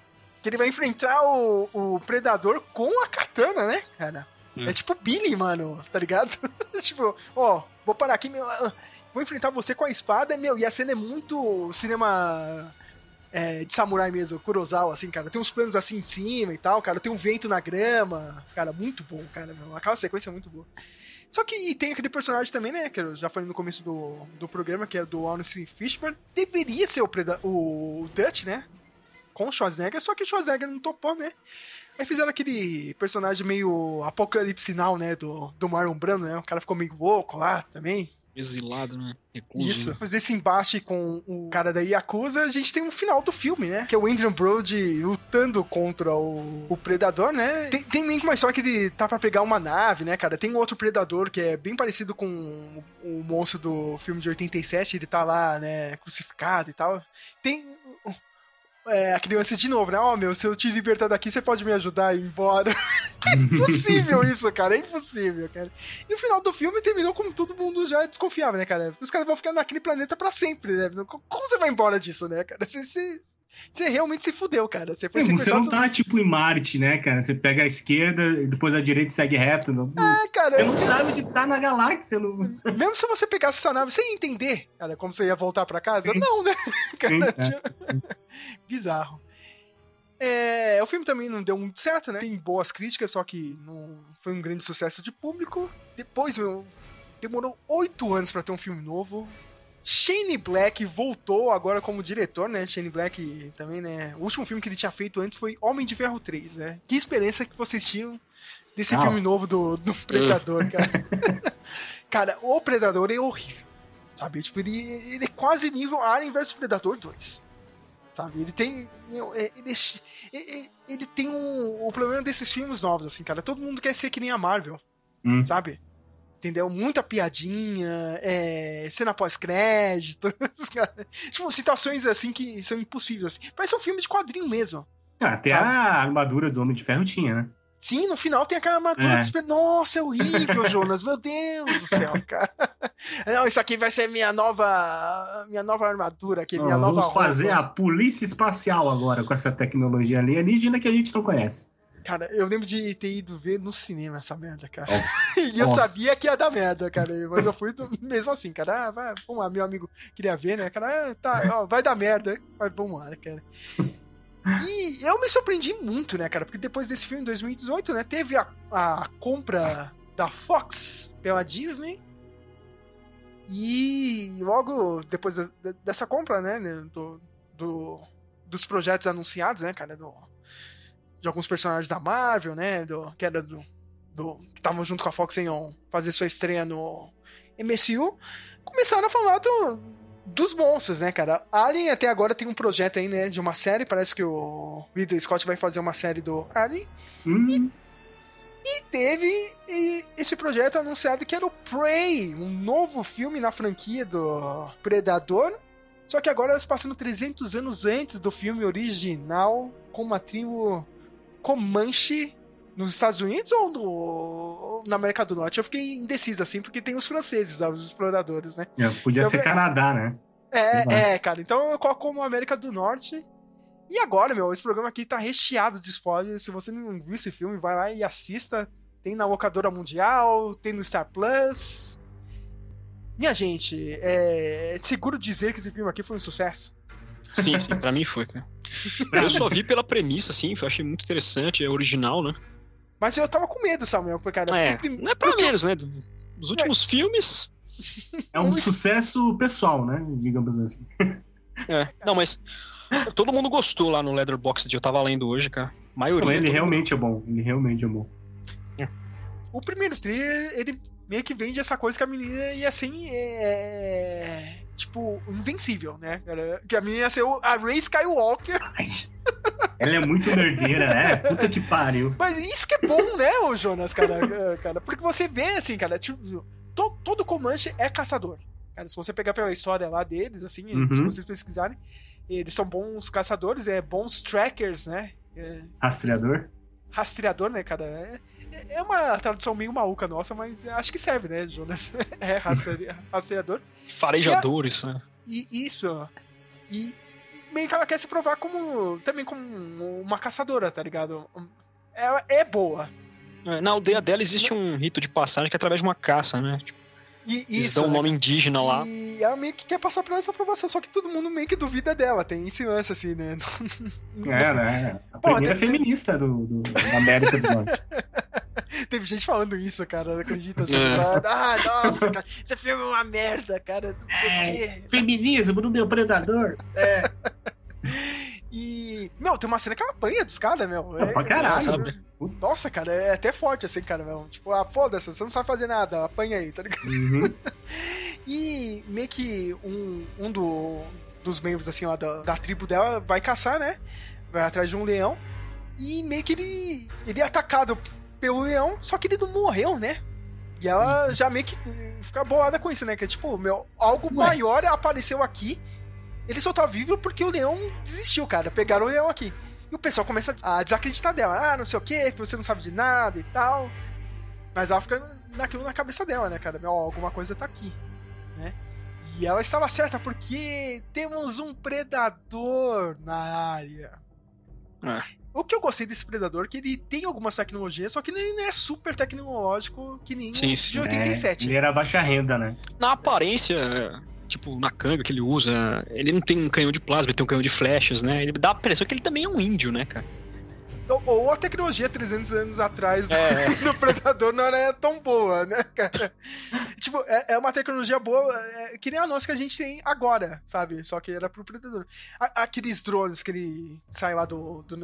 Que ele vai enfrentar o, o Predador com a katana, né, cara? Hum. É tipo Billy, mano, tá ligado? tipo, ó, vou parar aqui, meu. Vou enfrentar você com a espada, meu, e a cena é muito cinema é, de samurai mesmo, Kurosawa, assim, cara. Tem uns planos assim em cima e tal, cara. Tem um vento na grama. Cara, muito bom, cara. Meu. Aquela sequência é muito boa. Só que tem aquele personagem também, né? Que eu já falei no começo do, do programa, que é do Lawrence Fishburne. Deveria ser o, Preda o Dutch, né? Com o Schwarzenegger, só que o Schwarzenegger não topou, né? Aí fizeram aquele personagem meio apocalipse now, né? Do, do Marlon Brando, né? O cara ficou meio louco lá também. Exilado, né? Recluso. Isso. Depois desse embate com o cara da Yakuza, a gente tem um final do filme, né? Que é o Adrian Brody lutando contra o, o Predador, né? Tem, tem meio que uma história que ele tá pra pegar uma nave, né, cara? Tem um outro Predador que é bem parecido com o, o monstro do filme de 87, ele tá lá, né, crucificado e tal. Tem... É, a criança de novo, né? Ó, meu, se eu te libertar daqui, você pode me ajudar a ir embora. é impossível isso, cara. É impossível, cara. E o final do filme terminou como todo mundo já desconfiava, né, cara? Os caras vão ficar naquele planeta pra sempre, né? Como você vai embora disso, né, cara? Você, você, você realmente se fudeu, cara. Você foi É, você não tá tipo em Marte, né, cara? Você pega a esquerda e depois a direita e segue reto. Não, É, cara. você não sabe onde tá na galáxia. Não... Mesmo se você pegasse essa nave, ia entender, cara, como você ia voltar pra casa? Sim. Não, né? Cara, Sim, é. tipo, Bizarro. É, o filme também não deu muito certo, né? Tem boas críticas, só que não foi um grande sucesso de público. Depois, meu, demorou oito anos pra ter um filme novo. Shane Black voltou agora como diretor, né? Shane Black também, né? O último filme que ele tinha feito antes foi Homem de Ferro 3, né? Que experiência que vocês tinham desse filme novo do, do Predador, cara? cara, o Predador é horrível, sabe? Tipo, ele, ele é quase nível Alien vs Predador 2. Sabe? Ele tem. é, Ele, ele, ele tem um. O problema desses filmes novos, assim, cara. Todo mundo quer ser que nem a Marvel, Hum. sabe? Entendeu? Muita piadinha, é, cena pós-crédito. tipo, situações assim que são impossíveis. Assim. Parece um filme de quadrinho mesmo. Ah, até Sabe? a armadura do Homem de Ferro tinha, né? Sim, no final tem aquela armadura É. pre- Nossa, é horrível, Jonas. Meu Deus do céu, cara. Não, isso aqui vai ser minha nova. Minha nova armadura aqui, minha Nós nova. vamos fazer roupa. a polícia espacial agora com essa tecnologia alienígena que a gente não conhece. Cara, eu lembro de ter ido ver no cinema essa merda, cara. Nossa. e eu Nossa. sabia que ia dar merda, cara. Mas eu fui do- mesmo assim, cara. Ah, vai, vamos lá, meu amigo queria ver, né? Cara, ah, tá, ó, vai dar merda. Mas vamos lá, cara. E eu me surpreendi muito, né, cara? Porque depois desse filme, em 2018, né, teve a, a compra da Fox pela Disney. E logo depois dessa compra, né, né, do, do- dos projetos anunciados, né, cara, do, de alguns personagens da Marvel, né, do, que era do, do que estavam junto com a Fox iam fazer sua estreia no MCU, começaram a falar do, dos monstros, né, cara? Alien até agora tem um projeto aí, né, de uma série, parece que o Ridley Scott vai fazer uma série do Alien, Hum, e teve e, esse projeto anunciado que era o Prey, um novo filme na franquia do Predador. Só que agora se passando 300 anos antes do filme original, com uma tribo Comanche nos Estados Unidos ou, no, ou na América do Norte. Eu fiquei indeciso assim, porque tem os franceses, os exploradores, né? é, podia Eu ser Canadá, né? É, é, cara. Então eu coloco como América do Norte. E agora, meu, esse programa aqui tá recheado de spoilers. Se você não viu esse filme, vai lá e assista. Tem na locadora mundial, tem no Star Plus. Minha gente, é seguro dizer que esse filme aqui foi um sucesso. Sim, sim, pra mim foi, cara. Eu só vi pela premissa, assim, eu achei muito interessante, é original, né? Mas eu tava com medo, Samuel, porque, cara, É, prim- não é pra menos, né? Dos últimos filmes. É um sucesso pessoal, né? Digamos assim. É. Não, mas todo mundo gostou lá no Leatherbox eu tava lendo hoje, cara. A maioria. Não, ele realmente é bom. Ele realmente é bom. O primeiro trailer, ele meio que vende essa coisa que a menina ia assim, é. Tipo, invencível, né? Que a menina ia ser o- a Ray Skywalker. Ai, Ela é muito nerdeira, né? Puta que pariu. Mas isso que é bom, né, ô Jonas, cara, É, cara? Porque você vê, assim, cara, tipo, to- todo Comanche é caçador. Cara, se você pegar pela história lá deles, assim, Uhum. se vocês pesquisarem, eles são bons caçadores, é bons trackers, né? É, Rastreador? rastreador, né, cara? É, é uma tradução meio maluca nossa, mas acho que serve, né, Jonas? É rastre- rastreador. Farejadores, né? E isso. E, e meio que ela quer se provar como. também como uma caçadora, tá ligado? Ela é boa. É, Na aldeia dela existe um rito de passagem que é através de uma caça, né? Tipo, E eles isso. dão um né? nome indígena lá. E ela meio que quer passar por essa aprovação, só que todo mundo meio que duvida dela. Tem esse lance assim, né? É, né? A Pô, primeira tem- feminista do, do- da América do Norte. Teve gente falando isso, cara, não acredita? É. Ah, nossa, cara, esse filme é uma merda, cara, não sei o quê. Feminismo no meu predador. E, meu, tem uma cena que ela apanha dos caras, meu. Não, pra caralho, sabe? Putz. Nossa, cara, é até forte assim, cara, meu. Tipo, ah, foda-se, você não sabe fazer nada, apanha aí, tá ligado? Uhum. E meio que um, um do- dos membros, assim, lá da, da tribo dela vai caçar, né? Vai atrás de um leão. E meio que ele, ele é atacado pelo leão, só que ele não morreu, né? E ela já meio que fica bolada com isso, né? Que é tipo, meu, algo Ué. maior apareceu aqui. Ele só tá vivo porque o leão desistiu, cara. Pegaram o leão aqui. E o pessoal começa a desacreditar dela. Ah, não sei o que, que você não sabe de nada e tal. Mas ela fica naquilo na cabeça dela, né, cara? Meu, alguma coisa tá aqui, né? E ela estava certa porque temos um predador na área. É. O que eu gostei desse predador é que ele tem algumas tecnologias, só que ele não é super tecnológico que nem Sim, sim. de 87. É, ele era baixa renda, né? Na aparência, é, tipo, na canga que ele usa, ele não tem um canhão de plasma, ele tem um canhão de flechas, né? Ele dá a impressão que ele também é um índio, né, cara? Ou, ou a tecnologia 300 anos atrás do, É. do Predador não era tão boa, né, cara? tipo, é, é uma tecnologia boa, é, que nem a nossa que a gente tem agora, sabe? Só que era pro Predador. A- aqueles drones que ele sai lá do. do,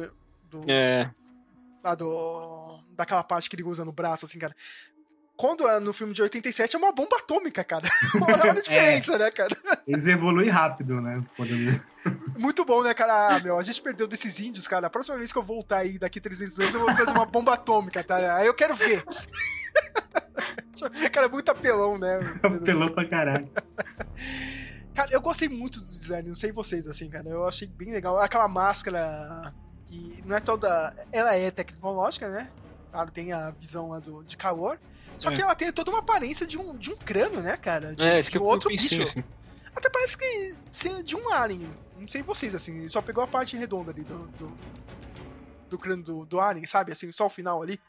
do É. lá do. daquela parte que ele usa no braço, assim, cara. Quando é no filme de 87 é uma bomba atômica, cara. Olha a diferença, né, cara? Eles evoluem rápido, né? Muito bom, né, cara? Ah, meu, a gente perdeu desses índios, cara. A próxima vez que eu voltar aí daqui 300 anos, eu vou trazer uma bomba atômica, tá? Aí eu quero ver. cara, é muito apelão, né? Pelou pra caralho. Cara, eu gostei muito do design, não sei vocês, assim, cara. Eu achei bem legal. Aquela máscara que não é toda. Ela é tecnológica, né? Claro, tem a visão lá do, de calor. Só É. que ela tem toda uma aparência de um, de um crânio, né, cara? De, É, isso que eu, outro pensei, bicho. assim. Até parece que ser de um alien. Não sei vocês, assim. Só pegou a parte redonda ali do. do, do crânio do, do alien, sabe? Assim, só o final ali.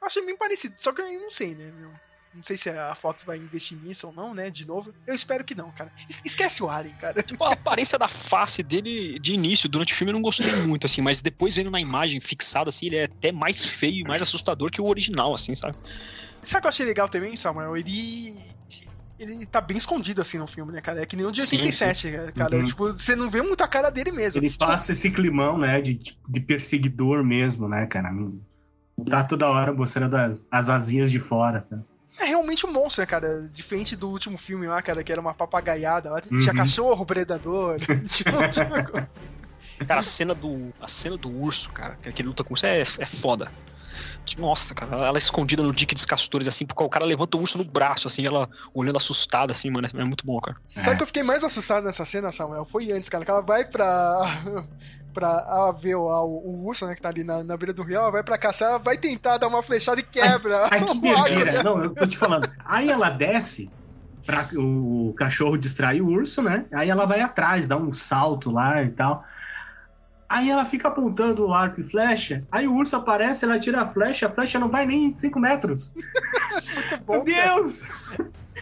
Eu achei bem parecido. Só que eu não sei, né, meu? Não sei se a Fox vai investir nisso ou não, né? De novo. Eu espero que não, cara. Es- Esquece o alien, cara. Tipo, a aparência da face dele de início, durante o filme, eu não gostei muito, assim, mas depois vendo na imagem fixada, assim, ele é até mais feio mais assustador que o original, assim, sabe? Sabe o que eu achei legal também, Samuel? Ele. Ele tá bem escondido assim no filme, né, cara? É que nem o de Sim, 87, cara. cara. Uhum. Tipo, você não vê muito a cara dele mesmo. Ele Tipo, passa esse climão, né? De, de perseguidor mesmo, né, cara? Tá toda hora mostrando as, as asinhas de fora, tá? É realmente um monstro, né, cara? Diferente do último filme lá, cara, que era uma papagaiada. Lá tinha Uhum. cachorro, predador. tinha- tinha- Cara, a cena do, a cena do urso, cara, que que ele luta com isso é, é foda. Nossa, cara, ela escondida no dique dos castores, assim, porque o cara levanta o urso no braço, assim, ela olhando assustada, assim, mano, é muito bom, cara. Sabe que eu fiquei mais assustado nessa cena, Samuel? Foi antes, cara, que ela vai pra. pra ela ver o, o, o urso, né, que tá ali na, na beira do rio, ela vai pra caçar, ela vai tentar dar uma flechada e quebra. Ai, que o arco, berreira. né? Não, eu tô te falando. Aí ela desce pra o cachorro distrair o urso, né? Aí ela vai atrás, dá um salto lá e tal. Aí ela fica apontando o arco e flecha. Aí o urso aparece, ela tira a flecha, a flecha não vai nem 5 metros. Bom, Meu cara. Deus!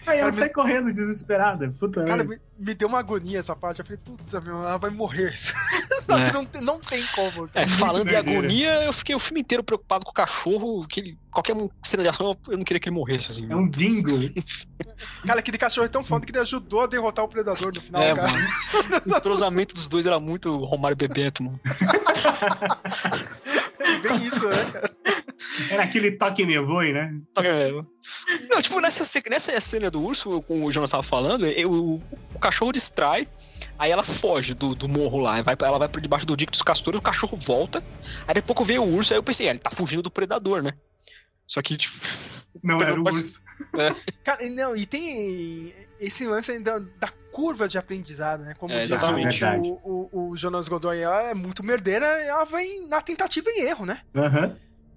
Aí ela Cara, sai correndo desesperada. Puta Cara, me, me deu uma agonia essa parte. Eu falei, putz, meu, ela vai morrer. Sabe, É. não, tem- não tem como. É, falando em doideira. agonia, eu fiquei o filme inteiro preocupado com o cachorro, que ele, qualquer cena de ação, eu não queria que ele morresse, assim. É um dingo. Cara, aquele cachorro é tão foda que ele ajudou a derrotar o predador no final, É, cara. mano. O entrosamento dos dois era muito Romário e Bebeto, mano. Bem isso, né, cara? Era aquele toque me voe, né? Só que, é, Não, tipo, nessa, nessa cena do urso, como o Jonas tava falando, eu- o, cachorro distrai, aí ela foge do, do morro lá, vai, ela vai por debaixo do dique dos castores, o cachorro volta, aí daqui a pouco vem o urso, aí eu pensei, ah, ele tá fugindo do predador, né? Só que, tipo, Não era o urso. Cara, e não, e tem esse lance ainda da curva de aprendizado, né? Como É, diz o, o, o Jonas Godoy, ela é muito merdeira, ela vai na tentativa e erro, né? Aham.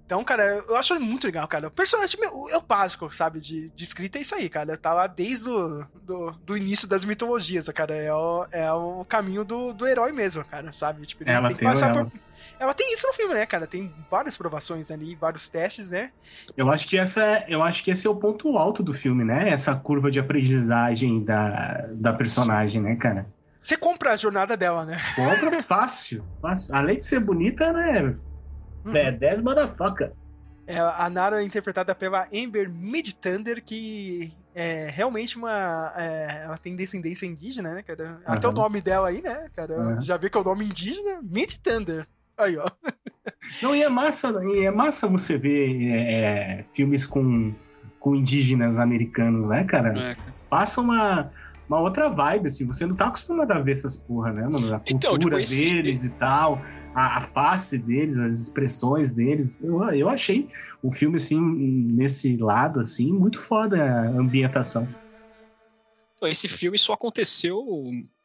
Então, cara, eu acho ele muito legal, cara. O personagem meu, é o básico, sabe? De, de escrita é isso aí, cara. Tá lá desde o do, do início das mitologias, cara. É o, é o caminho do, do herói mesmo, cara, sabe? Tipo, ele Ela tem que tem passar ela. por. Ela tem isso no filme, né, cara? Tem várias provações ali, vários testes, né? Eu acho que essa é, eu acho que esse é o ponto alto do filme, né? Essa curva de aprendizagem da, da personagem, né, cara? Você compra a jornada dela, né? Compra fácil, fácil. Além de ser bonita, né? Uhum. É 10 motherfucker. É, a Nara é interpretada pela Amber Midthunder, que é realmente uma. é, ela tem descendência indígena, né, cara? Até o nome dela aí, né, cara? Aham. Já vê que é o nome indígena, Midthunder. Aí, ó. Não, e é massa, e é massa você ver é, filmes com, com indígenas americanos, né, cara? É, cara. Passa uma, uma outra vibe, assim. Você não tá acostumado a ver essas porra, né, mano? A Então, cultura tipo, esse- deles e tal, a, a face deles, as expressões deles. Eu, eu achei o filme, assim, nesse lado, assim, muito foda a ambientação. Esse filme só aconteceu.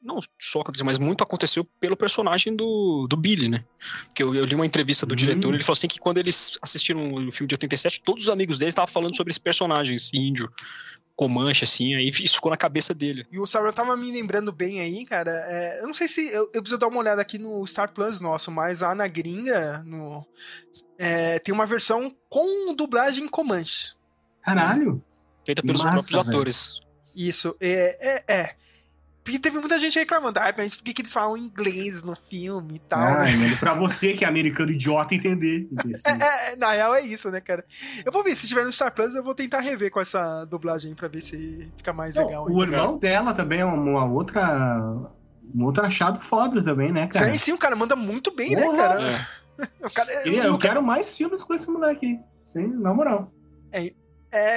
Não só aconteceu, mas muito aconteceu pelo personagem do, do Billy, né? Porque eu, eu li uma entrevista do Hum. diretor, ele falou assim que quando eles assistiram o filme de 87, todos os amigos deles estavam falando sobre esse personagem, esse índio, Comanche, assim, aí isso ficou na cabeça dele. E o Sauron tava me lembrando bem aí, cara. é, eu não sei se. Eu, eu preciso dar uma olhada aqui no Star Plus nosso, mas a Ana Gringa no, é, tem uma versão com dublagem em Comanche. Caralho! Feita pelos Massa, próprios velho. atores. Isso, é, é, é. Porque teve muita gente reclamando, ah, mas por que, que eles falam inglês no filme e tal? né? Ai, mano, pra você que é americano idiota entender. imbecil. É, é, na real é isso, né, cara? Eu vou ver, se tiver no Star Plus, eu vou tentar rever com essa dublagem aí pra ver se fica mais Não, legal. o irmão dela também é uma, uma outra. Um outro achado foda também, né, cara? Sim, sim, o cara manda muito bem, Porra! né, cara? É. O cara- Ele- o eu cara- quero mais filmes com esse moleque aí. Sim, na moral. É,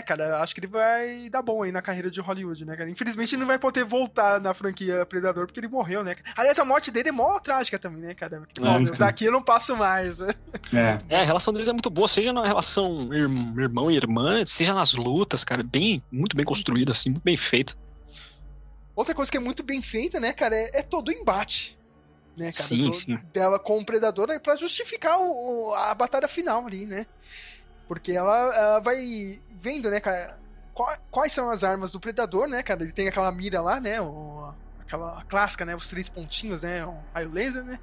cara, acho que ele vai dar bom aí na carreira de Hollywood, né, cara? Infelizmente ele não vai poder voltar na franquia Predador porque ele morreu, né? Aliás, a morte dele é mó trágica também, né, cara? Porque, É, então. daqui eu não passo mais, né? É. É, a relação deles é muito boa, seja na relação irm- irmão e irmã, seja nas lutas, cara, bem, muito bem construída, assim, muito bem feito. Outra coisa que é muito bem feita, né, cara, é, é todo o embate. Né, cara, Sim, do- sim. dela com o Predador é pra justificar o- o- a batalha final ali, né? Porque ela, ela vai vendo, né, cara, qua- quais são as armas do Predador, né, cara? Ele tem aquela mira lá, né? o- aquela clássica, né? Os três pontinhos, né? O raio laser, né?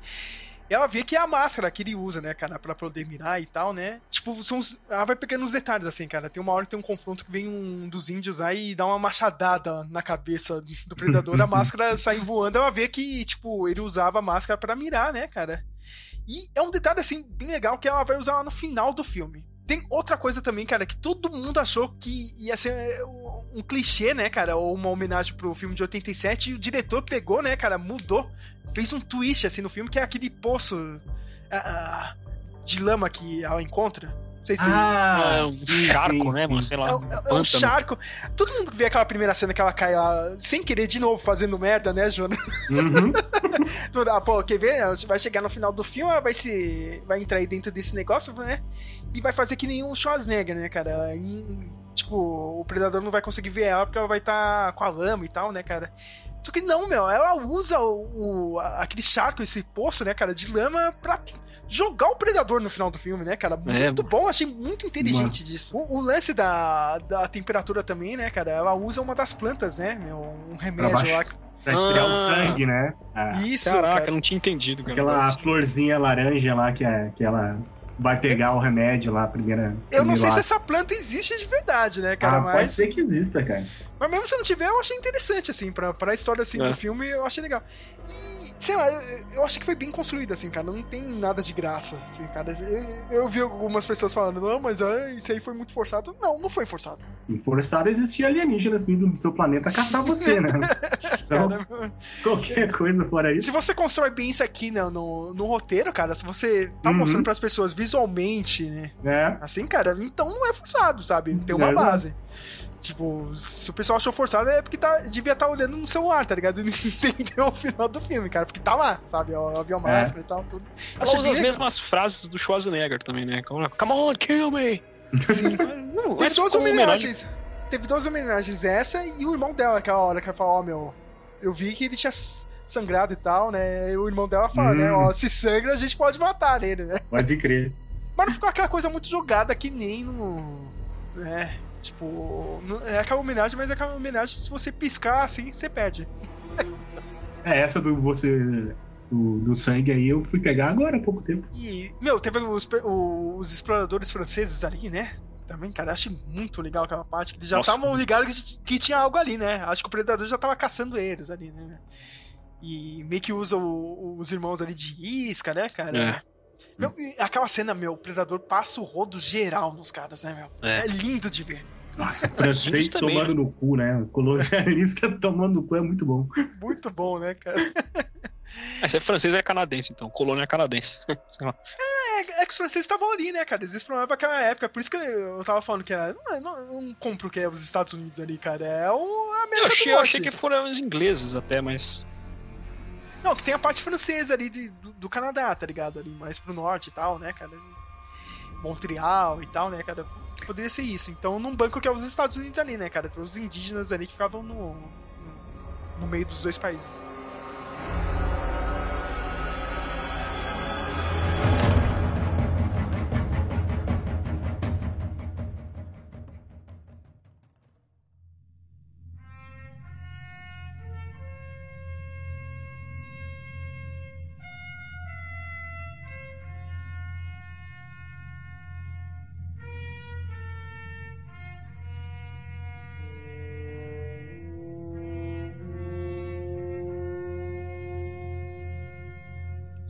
E ela vê que é a máscara que ele usa, né, cara, pra poder mirar e tal, né? Tipo, são os- ela vai pegando os detalhes, assim, cara. Tem uma hora que tem um confronto que vem um dos índios aí e dá uma machadada na cabeça do predador, a máscara sai voando, ela vê que, tipo, ele usava a máscara pra mirar, né, cara? E é um detalhe, assim, bem legal que ela vai usar lá no final do filme. Tem outra coisa também, cara, que todo mundo achou que ia ser é, um clichê, né, cara, ou uma homenagem pro filme de 87, e o diretor pegou, né, cara, mudou, fez um twist, assim, no filme, que é aquele poço ah, de lama que ela encontra. Não sei se... Ah, é um sim, charco, sim, né, sim. mano? Sei lá. É, um é um charco. Todo mundo que vê aquela primeira cena que ela cai lá, sem querer, de novo, fazendo merda, né, Jonas? Uhum. Ah, pô, quer ver? Vai chegar no final do filme, ela vai se. Vai entrar aí dentro desse negócio, né? E vai fazer que nem um Schwarzenegger, né, cara? Tipo, o predador não vai conseguir ver ela porque ela vai estar com a lama e tal, né, cara? Só que não, meu, ela usa o, o- aquele charco, esse poço, né, cara, de lama pra jogar o predador no final do filme, né, cara? É, Muito bom, achei muito inteligente disso. O, o lance da, da temperatura também, né, cara? Ela usa uma das plantas, né, meu? Um remédio lá. Pra esfriar o Ah. sangue, né? Ah, Isso, Caraca, cara. eu não tinha entendido, cara. aquela florzinha laranja lá que, é, que ela vai pegar o remédio lá, a primeira. Eu não sei se ato. essa planta existe de verdade, né, cara? Ah, pode mas, ser que exista, cara. Mas mesmo se não tiver, eu achei interessante, assim, pra, pra história assim, É. do filme, eu achei legal. E, sei lá, eu, eu achei que foi bem construído, assim, cara. Não tem nada de graça, assim, cara. Eu, eu vi algumas pessoas falando, não, mas ah, isso aí foi muito forçado. Não, não foi forçado. E forçado existir alienígenas vindo do seu planeta caçar você, né? Então, Cara, qualquer coisa fora se isso. você constrói bem isso aqui né, no, no roteiro, cara, se você tá Uhum. mostrando pras pessoas visualmente, né? É. Assim, cara, então não é forçado, sabe? Tem uma É, base. Tipo, se o pessoal achou forçado é porque tá, devia estar olhando no celular, tá ligado? E não entendeu o final do filme, cara. Porque tá lá, sabe? Ela viu a máscara e tal, tudo. Ela usa as legal. mesmas frases do Schwarzenegger também, né? Come on, kill me! Sim. Não, Teve duas como homenagem. homenagens. Teve duas homenagens, essa e o irmão dela, aquela hora que ela fala, ó, meu, eu vi que ele tinha sangrado e tal, né? E o irmão dela fala, Hum. né? Ó, se sangra, a gente pode matar ele, né? Pode crer. Mas não ficou aquela coisa muito jogada que nem no. né? Tipo, é aquela homenagem, mas é aquela homenagem se você piscar assim, você perde. É, essa do você. Do, do sangue aí eu fui pegar agora há pouco tempo. E, meu, teve os, os exploradores franceses ali, né? Também, cara, achei muito legal aquela parte, que eles já estavam ligados que, que tinha algo ali, né? Acho que o predador já tava caçando eles ali, né? E meio que usa o- os irmãos ali de isca, né, cara? É. Meu, e aquela cena, meu, o predador passa o rodo geral nos caras, né, meu? É. É, lindo de ver. Nossa, francês também, tomando no cu, né? O colonialista tomando no cu é muito bom. Muito bom, né, cara? Esse é francês é canadense, então. Colônia é canadense. Sei lá. É, é que os franceses estavam ali, né, cara? Eles exploravam aquela época. Por isso que eu tava falando que era. Não, não, não compro o que é os Estados Unidos ali, cara. É o a América Eu achei, do eu achei que foram os ingleses até, mas. Não, tem a parte francesa ali de- do, do Canadá, tá ligado? Ali mais pro norte e tal, né, cara? Montreal e tal, né, cara? Poderia ser isso. Então, num banco que é os Estados Unidos ali, né, cara? Tem os indígenas ali que ficavam no, no, no meio dos dois países.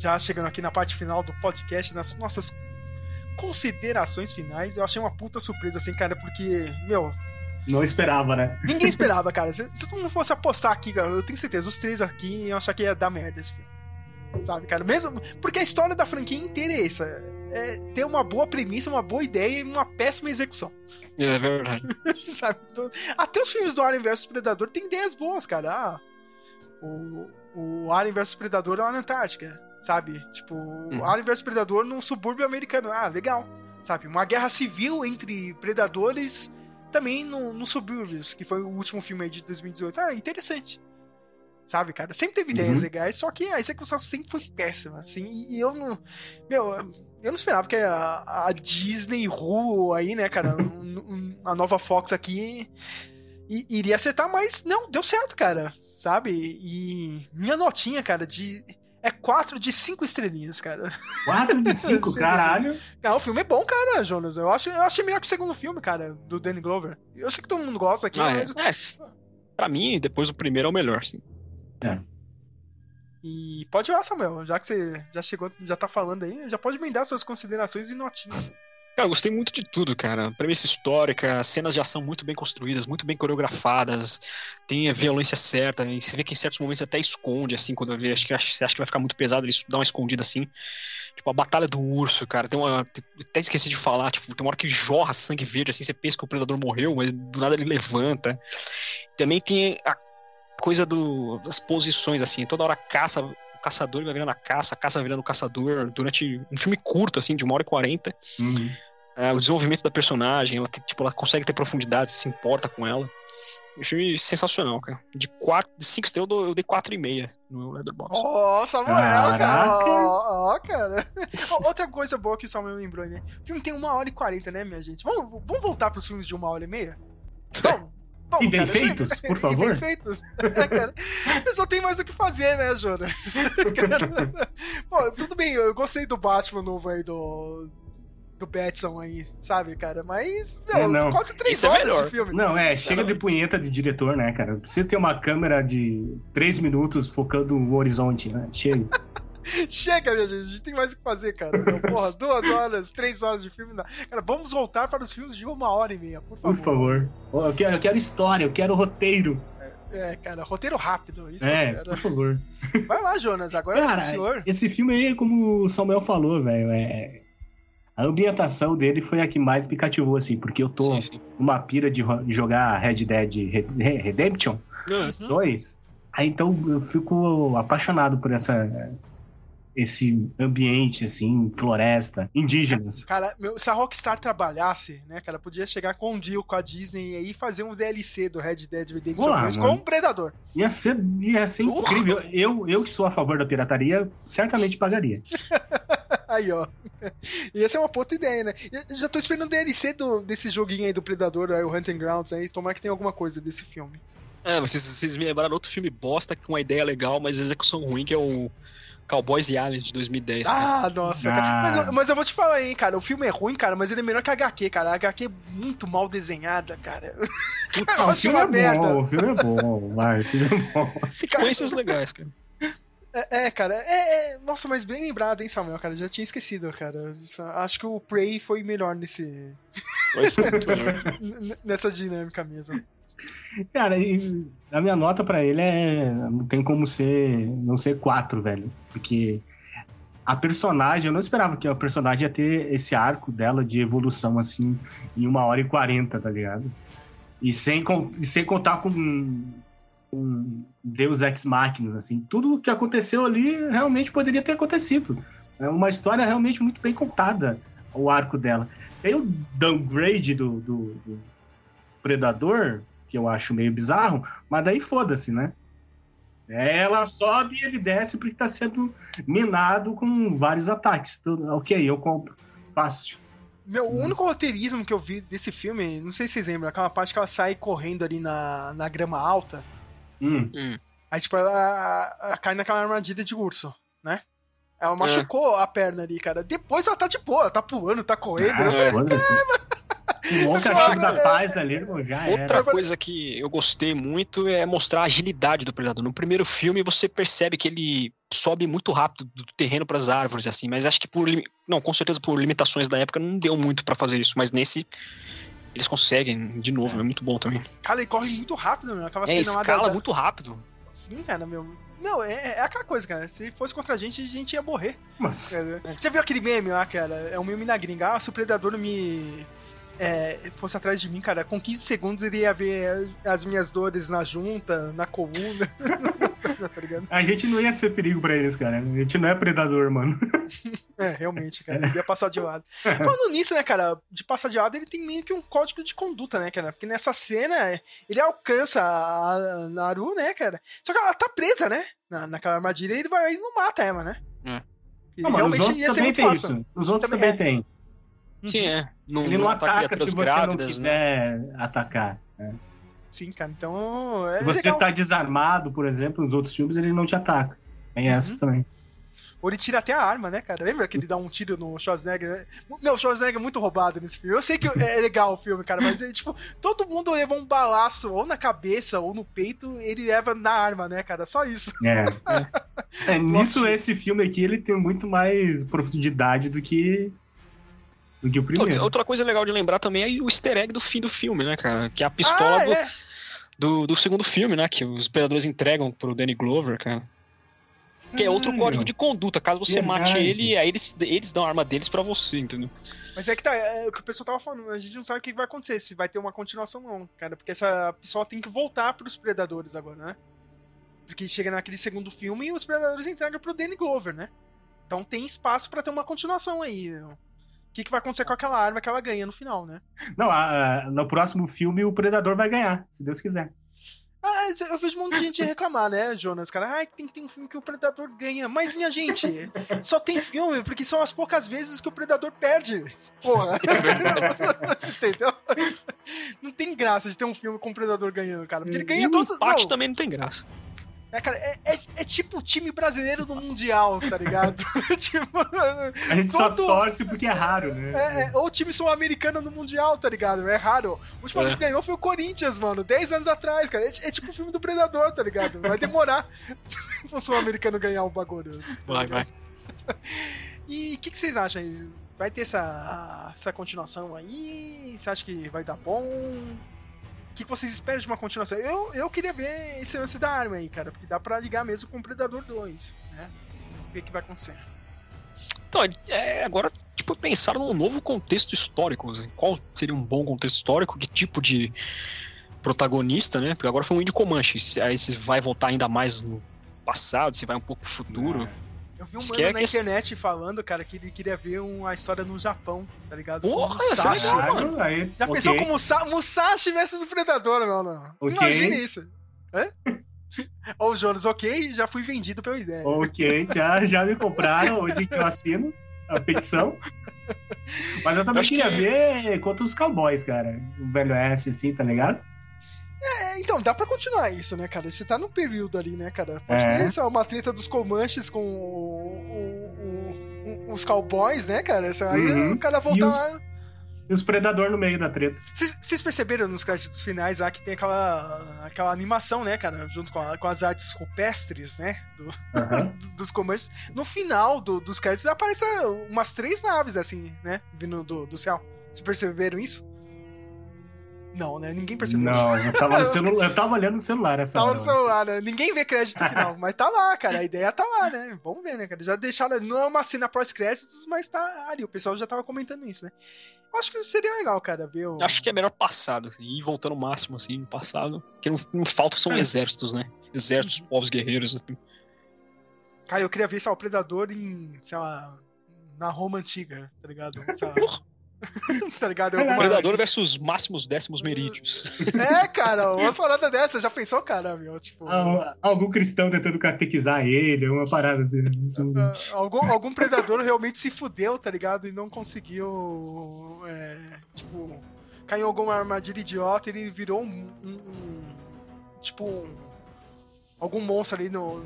Já chegando aqui na parte final do podcast, nas nossas considerações finais, eu achei uma puta surpresa, assim, cara, porque, meu, Não esperava, né? Ninguém esperava, cara. Se, se tu não fosse apostar aqui, cara, eu tenho certeza, os três aqui iam achar que ia dar merda esse filme. Sabe, cara? Mesmo. Porque a história da franquia inteira é essa. É ter uma boa premissa, uma boa ideia e uma péssima execução. É verdade. sabe? Então, até os filmes do Alien vs Predador tem ideias boas, cara. Ah, o, o Alien vs Predador lá na Antártica, sabe? Tipo, o Alien vs Predador num subúrbio americano. Ah, legal. Sabe? Uma guerra civil entre predadores também no, nos subúrbios, que foi o último filme aí de 2018. Ah, interessante. Sabe, cara? Sempre teve ideias Uhum. legais, só que a execução sempre foi péssima, assim, e eu não. Meu, eu não esperava que a, a Disney Ru aí, né, cara, a nova Fox aqui i- iria acertar, mas não, deu certo, cara, sabe? E minha notinha, cara, de. É 4 de 5 estrelinhas, cara. 4 de 5, Sim, caralho. Ah, o filme é bom, cara, Jonas. Eu, acho, eu achei melhor que o segundo filme, cara, do Danny Glover. Eu sei que todo mundo gosta aqui, Ah, é. mas. É, s- pra mim, depois do primeiro é o melhor, sim. E pode ir lá, Samuel, já que você já chegou, já tá falando aí, já pode emendar suas considerações e notinhas. Cara, gostei muito de tudo, cara. Premissa histórica, cenas de ação muito bem construídas, muito bem coreografadas, tem a violência certa, e você vê que em certos momentos até esconde, assim, quando vi, acho que você acha que vai ficar muito pesado, ele dá uma escondida assim. Tipo, a Batalha do Urso, cara, tem uma. Até esqueci de falar, tipo, tem uma hora que jorra sangue verde, assim, você pensa que o predador morreu, mas do nada ele levanta. Também tem a coisa do, das posições, assim, toda hora caça, caçador vai virando a caça, a caça vai virando o caçador, durante um filme curto, assim, de uma hora e quarenta. Uhum. É, o desenvolvimento da personagem, ela, tipo, ela consegue ter profundidade, se importa com ela. Um filme sensacional, cara. De 4, de 5 estrelas eu dou- eu dei 4,5 no Letterboxd. Ó, Samuel, cara. Caraca. Ó, ó, cara. Ó, Outra coisa boa que o Samuel lembrou, né? O filme tem uma hora e quarenta, né, minha gente? Vamos, vamos voltar pros filmes de uma hora e meia? Vamos. Vamos, E bem cara. feitos, por E favor. bem feitos. É, cara. Eu só tem mais o que fazer, né, Jonas? Pô, tudo bem, eu gostei do Batman novo aí, do. Do Batson aí, sabe, cara? Mas, meu, É, não. quase três Isso é horas melhor. de filme. Não, é, chega de punheta de diretor, né, cara? Precisa ter uma câmera de 3 minutos focando o horizonte, né? Chega. Chega, minha gente, a gente tem mais o que fazer, cara. Porra, duas horas, três horas de filme. Não. Cara, vamos voltar para os filmes de uma hora e meia, por favor. Por favor. Eu quero, eu quero história, eu quero roteiro. É, cara, roteiro rápido, isso É, que eu por favor. quero. Vai lá, Jonas, agora é Cara, pro senhor. esse filme aí, como o Samuel falou, velho, é... A ambientação dele foi a que mais me cativou, assim, porque eu tô Sim, sim. numa pira de jogar Red Dead Red- Redemption É, Uhum. 2. Aí então eu fico apaixonado por essa esse ambiente assim, floresta, indígenas. Cara, meu, se a Rockstar trabalhasse, né, cara, podia chegar com um deal com a Disney e aí fazer um DLC do Red Dead Redemption Olá, 2 mano. com um Predador. Ia ser, ia ser incrível. Eu, eu que sou a favor da pirataria, certamente pagaria. Aí, ó. E essa é uma puta ideia, né? Eu já tô esperando DLC do, desse joguinho aí do Predador, aí, o Hunting Grounds aí. Tomara que tenha alguma coisa desse filme. É, vocês, vocês me lembraram outro filme bosta com uma ideia legal, mas execução ruim, que é o Cowboys e Aliens de 2010. cara. Ah, nossa, Ah. cara. Mas, mas eu vou te falar, hein, cara. O filme é ruim, cara, mas ele é melhor que a HQ, cara. A HQ é muito mal desenhada, cara. Eu o filme é merda. bom, o filme é bom, vai, o filme é bom. Sequências legais, cara. É, é, cara. É, é- Nossa, mas bem lembrado, hein, Samuel, cara. Já tinha esquecido, cara. Isso- Acho que o Prey foi melhor nesse. Nessa dinâmica mesmo. Cara, a minha nota pra ele é. Não tem como ser. Não ser quatro, velho. Porque a personagem, eu não esperava que a personagem ia ter esse arco dela de evolução assim em uma hora e quarenta, tá ligado? E sem, e sem contar com, Deus Ex Máquinas, assim. Tudo o que aconteceu ali realmente poderia ter acontecido. É uma história realmente muito bem contada, o arco dela. Tem o downgrade do, do- do Predador, que eu acho meio bizarro, mas daí foda-se, né? Ela sobe e ele desce porque tá sendo minado com vários ataques. Tudo, ok, eu compro. Fácil. Meu, o único roteirismo que eu vi desse filme, não sei se vocês lembram, aquela parte que ela sai correndo ali na, na grama alta. Hum. Aí, tipo, ela, ela cai naquela armadilha de urso, né? Ela machucou a perna ali, cara. Depois ela tá de boa, ela tá pulando, tá correndo. Ah, foda-se. O cachorro da paz ali, irmão, já Outra era. coisa que eu gostei muito é mostrar a agilidade do predador. No primeiro filme você percebe que ele sobe muito rápido do terreno para as árvores assim, mas acho que por não, com certeza por limitações da época não deu muito pra fazer isso, mas nesse eles conseguem de novo, é muito bom também. Cara, ele corre muito rápido, meu. Aquela É, escala da- muito rápido. Sim, cara, meu. Não, é, é aquela coisa, cara. Se fosse contra a gente, a gente ia morrer. Mas, cara. Já viu aquele meme lá, cara? É um meme na gringa. Ah, se o predador me. É, fosse atrás de mim, cara, com 15 segundos ele ia ver as minhas dores na junta, na coluna. tá a gente não ia ser perigo pra eles, cara. A gente não é predador, mano. É, realmente, cara. Ia passar de lado. Falando nisso, né, cara, de passar de lado, ele tem meio que um código de conduta, né, cara? Porque nessa cena, ele alcança a Naru, né, cara? Só que ela tá presa, né? Na, naquela armadilha e ele vai e não mata ela, né? É. E Não, mas os outros ia ser também muito tem fácil. isso. Os outros Também também, é. tem. Sim, é. Não, Ele não ataca criaturas se você não grávidas, né? quiser atacar. Sim, cara, então. É Se você legal. tá desarmado, por exemplo, nos outros filmes, ele não te ataca. Tem Uhum. essa também. Ou ele tira até a arma, né, cara? Lembra que ele dá um tiro no Schwarzenegger? né? Meu, o Schwarzenegger é muito roubado nesse filme. Eu sei que é legal o filme, cara, mas é tipo, todo mundo leva um balaço ou na cabeça ou no peito, ele leva na arma, né, cara? Só isso. É. É, nisso, Plot. esse filme aqui, ele tem muito mais profundidade do que do que o primeiro. Outra- Outra coisa legal de lembrar também é o easter egg do fim do filme, né, cara? Que é a pistola ah, do, é. do, do segundo filme, né? Que os predadores entregam pro Danny Glover, cara. Que é outro Caralho. código de conduta. Caso você mate ele, aí eles, eles dão a arma deles pra você, entendeu? Mas é que tá, é o que o pessoal tava falando, a gente não sabe o que vai acontecer, se vai ter uma continuação ou não, cara, porque essa pessoa tem que voltar pros predadores agora, né? Porque chega naquele segundo filme e os predadores entregam pro Danny Glover, né? Então tem espaço pra ter uma continuação aí. né? O que, que vai acontecer com aquela arma que ela ganha no final, né? Não, a- a- no próximo filme o Predador vai ganhar, se Deus quiser. Ah, eu vejo um monte de gente reclamar, né, Jonas? Cara, ai, tem que ter um filme que o Predador ganha. Mas, minha gente, só tem filme porque são as poucas vezes que o Predador perde. Porra. Entendeu? Não tem graça de ter um filme com o Predador ganhando, cara. Porque ele ganha e o empate não, também não tem graça. É, cara, é, é, é tipo o time brasileiro no Mundial, tá ligado? tipo. A gente só Todo- torce porque é raro, né? É, é, ou o time sul-americano no Mundial, tá ligado? É raro. O último É. que ganhou foi o Corinthians, mano. 10 anos atrás, cara. É, é tipo o filme do Predador, tá ligado? Vai demorar pro sul-americano ganhar o bagulho. Vai, vai. E o que, que vocês acham aí? Vai ter essa, essa continuação aí? Você acha que vai dar bom? O que, que vocês esperam de uma continuação? Eu, eu queria ver esse lance da arma aí, cara, porque dá pra ligar mesmo com o Predador 2, né? Ver o que vai acontecer. Então, é, agora, tipo, pensar num novo contexto histórico. assim, qual seria um bom contexto histórico? Que tipo de protagonista, né? Porque agora foi um índio Comanche. Aí se vai voltar ainda mais no passado, se vai um pouco pro futuro. Eu vi um Isso mano é na que- internet falando, cara, que ele queria ver uma história no Japão, tá ligado? Porra, Musashi. legal, Caralho, aí, Já ok. pensou como Musa Musashi versus o Predador, mano? Ok. Imagina isso. Hã? Ô, Jonas, ok, já fui vendido pela ideia. Ok, já, já me compraram, onde que eu assino? a petição. Mas eu também acho queria que- ver contra os cowboys, cara. O Velho Oeste, assim, tá ligado? É, então, dá pra continuar isso, né, cara? Você tá num período ali, né, cara? Pode É. ter lá, uma treta dos Comanches com o- o- o- os cowboys, né, cara? Isso Aí Uhum. o cara voltar E os- lá. E os predador no meio da treta. Vocês perceberam nos créditos finais lá que tem aquela, aquela animação, né, cara? Junto com, a- com as artes rupestres, né? do- do- dos Comanches. No final do- dos créditos aparecem umas três naves, assim, né? Vindo do, do céu. Vocês perceberam isso? Não, né? Ninguém percebeu. Não, eu tava, no celu... eu tava olhando no celular essa Tava hora. no celular, né? Ninguém vê crédito final, mas tá lá, cara. A ideia tá lá, né? Vamos ver, né, cara? Já deixaram. Não é uma cena pós-créditos, mas tá ali. O pessoal já tava comentando isso, né? Eu acho que seria legal, cara, ver o. Acho que é melhor passado, assim, ir voltando o máximo, assim, no passado. Porque não, não falta são É. exércitos, né? Exércitos, povos guerreiros, assim. Cara, eu queria ver, sei lá, o Predador em, sei lá, na Roma antiga, tá ligado? Sei lá, Porra, tá ligado? Alguma- Predador versus máximos décimos merídios. É, cara, umas paradas dessas, já pensou, cara, meu? Tipo. Ah, Algum cristão tentando catequizar ele, uma parada assim. assim. ah, algum, algum predador realmente se fudeu, tá ligado? E não conseguiu. é, tipo. Caiu em alguma armadilha idiota ele virou um. um- um- tipo. um- algum monstro ali no.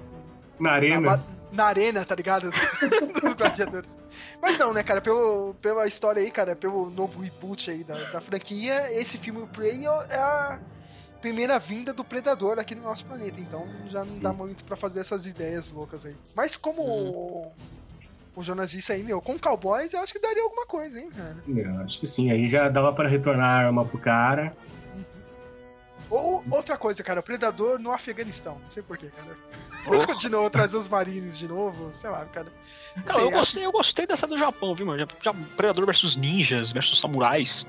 Na Na, arena. ba- na arena, tá ligado? Dos gladiadores. Mas não, né, cara, pelo, pela história aí, cara, pelo novo reboot aí da, da franquia, esse filme o Prey é a primeira vinda do Predador aqui no nosso planeta. Então já não dá muito pra fazer essas ideias loucas aí. Mas como o, o Jonas disse aí, meu, com cowboys eu acho que daria alguma coisa, hein, cara. Eu acho que sim, aí já dava pra retornar a arma pro cara. Ou outra coisa, cara, o Predador no Afeganistão. Não sei porquê, cara. Oh. De novo, trazer os marines de novo, sei lá, cara. Não Cara, sei, eu gostei, eu gostei dessa do Japão, viu, mano? Já, Predador versus ninjas, versus samurais.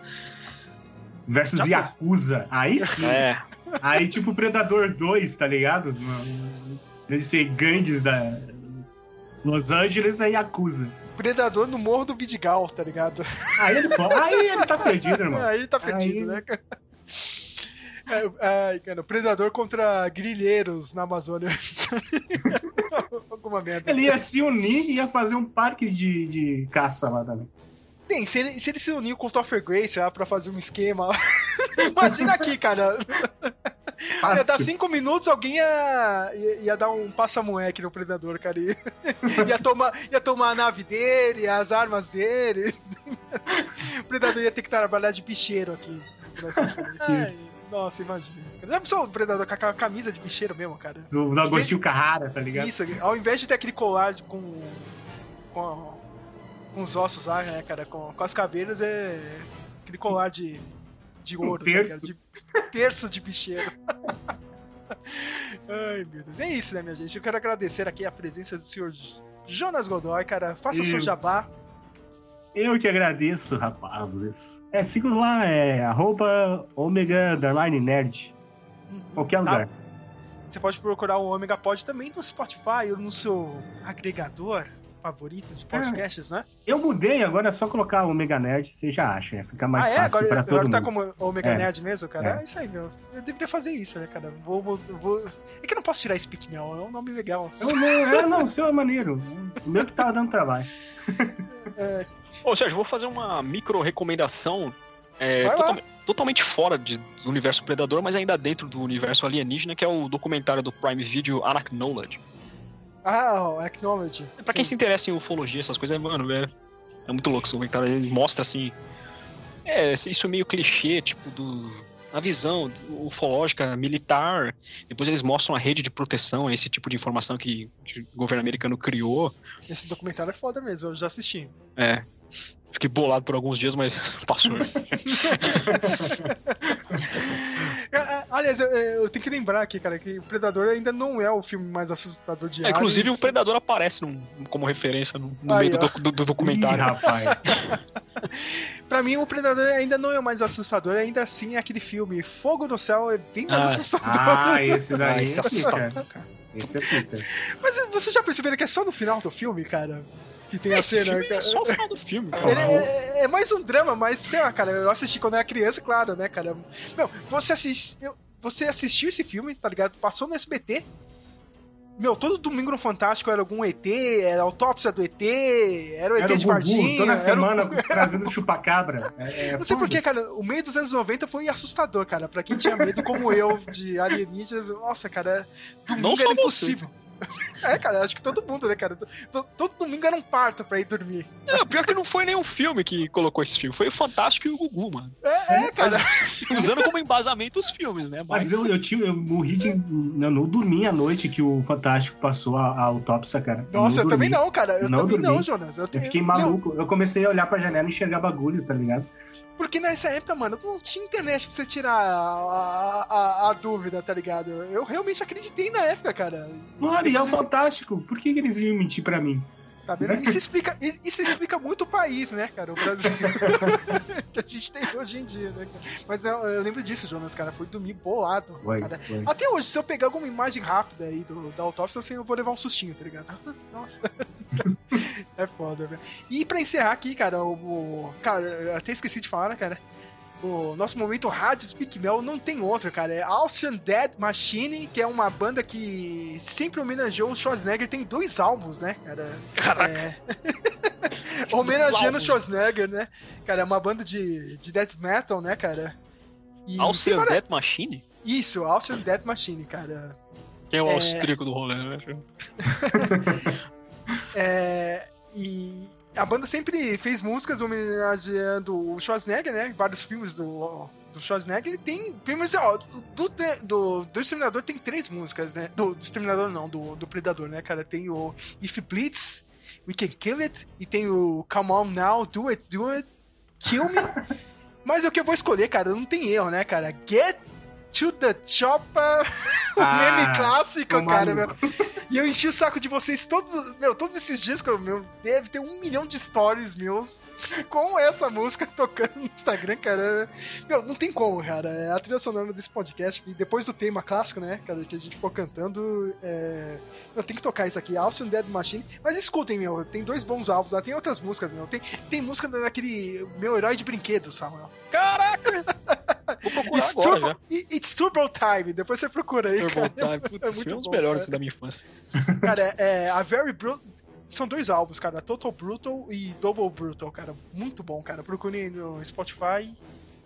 Versus Já Yakuza. Aí sim. É. Aí, tipo, Predador 2, tá ligado? Deve ser gangues da. Los Angeles é Yakuza. Predador no Morro do Vidigal, tá ligado? Aí ele, aí ele tá perdido, irmão. Aí ele tá perdido, Aí- né, cara? É, Ai, cara, Predador contra grilheiros na Amazônia. Alguma merda. Ele ia se unir e ia fazer um parque de, de caça lá também. Bem, se ele, se ele se uniu com o Topher Grace lá pra fazer um esquema. Imagina aqui, cara. Ia dar Fácil. cinco minutos, alguém ia, ia, ia dar um passa-moleque no Predador, cara. Ia, ia, tomar, ia tomar a nave dele, as armas dele. O Predador ia ter que trabalhar de bicheiro aqui. Ai, nossa, imagina. Já pensou o Predador com a camisa de bicheiro mesmo, cara? Do, do Agostinho Carrara, tá ligado? Isso, ao invés de ter aquele colar com, com, a- com os ossos lá, né, cara, com, com as caveiras, é aquele colar de, de ouro. tá terço. ligado? de, terço de bicheiro. Ai, meu Deus. É isso, né, minha gente? Eu quero agradecer aqui a presença do senhor Jonas Godoy, cara. Faça o seu Eu. jabá. Eu que agradeço, rapazes. É, siga lá, é arroba omega underline nerd. Qualquer Tá? lugar. Você pode procurar o Omega Pod também no Spotify ou no seu agregador favorito de podcasts, né? Eu mudei, agora é só colocar Omega Nerd, você já acha. né? Fica mais ah, é? fácil Agora, pra todo agora tá mundo. como Omega É. Nerd mesmo, cara? É. É. isso aí, meu. Eu deveria fazer isso, né, cara? Vou, vou, vou- É que eu não posso tirar Speak Now, é um nome legal. Eu não, é, não, o seu é maneiro. O meu que tava dando trabalho. É, Ô, Sérgio, vou fazer uma micro recomendação. é, Vai lá. totalme- totalmente fora de- do universo Predador, mas ainda dentro do universo alienígena, que é o documentário do Prime Video Arachnology. Ah, o Acknowledge. Pra quem se interessa em ufologia, essas coisas, mano, é, é muito louco esse documentário. Ele mostra assim. É, isso é meio clichê, tipo, do. A visão ufológica militar. Depois eles mostram a rede de proteção, esse tipo de informação que, que o governo americano criou. Esse documentário é foda mesmo, eu já assisti. É. Fiquei bolado por alguns dias, mas passou. Ah, ah, Aliás, eu, eu tenho que lembrar aqui, cara, que o Predador ainda não é o filme mais assustador de É, inclusive, o. Predador aparece num- como referência no, no Aí, meio do, do- do Ih, documentário. rapaz. Pra mim, o Predador ainda não é o mais assustador, ainda assim é aquele filme Fogo no Céu é bem mais Ah. assustador. Ah, esse Ah, daí esse é é assustador, cara. Esse é pica. Mas vocês já perceberam que é só no final do filme, cara? Que tem a Esse cena. filme é só o final do filme, cara. Ele é, é mais um drama, mas sei lá, cara, eu assisti quando eu era criança, claro, né, cara? Meu, você, assist, eu- você assistiu esse filme, tá ligado? Passou no SBT. Meu, todo domingo no Fantástico era algum ET, era autópsia do ET, era o ET Era de Varginha. toda era o- semana trazendo chupacabra. É, é Não sei porquê, cara, o meio dos anos 90 foi assustador, cara. Pra quem tinha medo, como eu, de alienígenas, nossa, cara, domingo Não só era você. É, cara, acho que todo mundo, né, cara? Todo, todo domingo era um parto pra ir dormir. Não, pior que não foi nenhum filme que colocou esse filme. Foi o Fantástico e o Gugu, mano. É, é, cara. Usando como embasamento os filmes, né? Mas eu, eu, tinha, eu morri de. Eu não dormi a noite que o Fantástico passou a, a autópsia, cara. Nossa, eu, não também dormi. não, cara. Eu Não também não, dormi. Jonas. Eu, Eu fiquei maluco. Eu comecei a olhar pra janela e enxergar bagulho, tá ligado? Porque nessa época, mano, não tinha internet pra você tirar a, a, a dúvida, tá ligado? Eu realmente acreditei na época, cara. Claro, e é Fantástico. Por que, que eles iam mentir pra mim? Tá vendo? Isso explica, isso explica muito o país, né, cara? O Brasil. que a gente tem hoje em dia, né, cara? Mas eu, eu lembro disso, Jonas, cara. Fui dormir bolado. Foi, cara. foi. Até hoje, se eu pegar alguma imagem rápida aí do, da autópsia, assim, eu vou levar um sustinho, tá ligado? Nossa. é foda, velho. E pra encerrar aqui, cara, o, o- Cara, eu até esqueci de falar, né, cara? O nosso momento rádio Speak Mel não tem outro, cara. É Austrian Dead Machine, que é uma banda que sempre homenageou o Schwarzenegger. Tem dois álbuns, né, cara? Caraca. É... Homenageando o. Schwarzenegger, né? Cara, é uma banda de, de death metal, né, cara? E Austrian Death Machine? Isso, Austrian Death Machine, cara. Que é o É. austríaco do rolê, né? É, e a banda sempre fez músicas homenageando o Schwarzenegger, né? Vários filmes do, do Schwarzenegger. E tem filmes, ó, do, do, do Exterminador tem três músicas, né? Do, do Exterminador não, do, do Predador, né, cara? Tem o If It Bleeds, We Can Kill It. E tem o Come On Now, Do It, Do It, Kill Me. Mas o que eu vou escolher, cara, não tem erro, né, cara? Get to the Chopper, o Ah, meme clássico, cara. meu. E eu enchi o saco de vocês todos, meu, todos esses dias que eu, meu, deve ter um milhão de stories meus com essa música tocando no Instagram, cara. Meu, não tem como, cara. É a trilha sonora desse podcast, e depois do tema clássico, né, cara, que a gente ficou cantando, é... Eu tenho que tocar isso aqui, Alcyon Dead Machine. Mas escutem, meu, tem dois bons álbuns lá, tem outras músicas, meu. Tem, tem música daquele meu herói de brinquedo, Samuel. Caraca! Vou procurar It's agora Turbo, já. It's Turbo Time, depois você procura aí, Turbo cara. Time. Putz, É muito foi um dos bom, melhores cara. da minha infância. Cara, é, a Very Brutal. São dois álbuns, cara. Total Brutal e Double Brutal, cara. Muito bom, cara. Procurem no Spotify.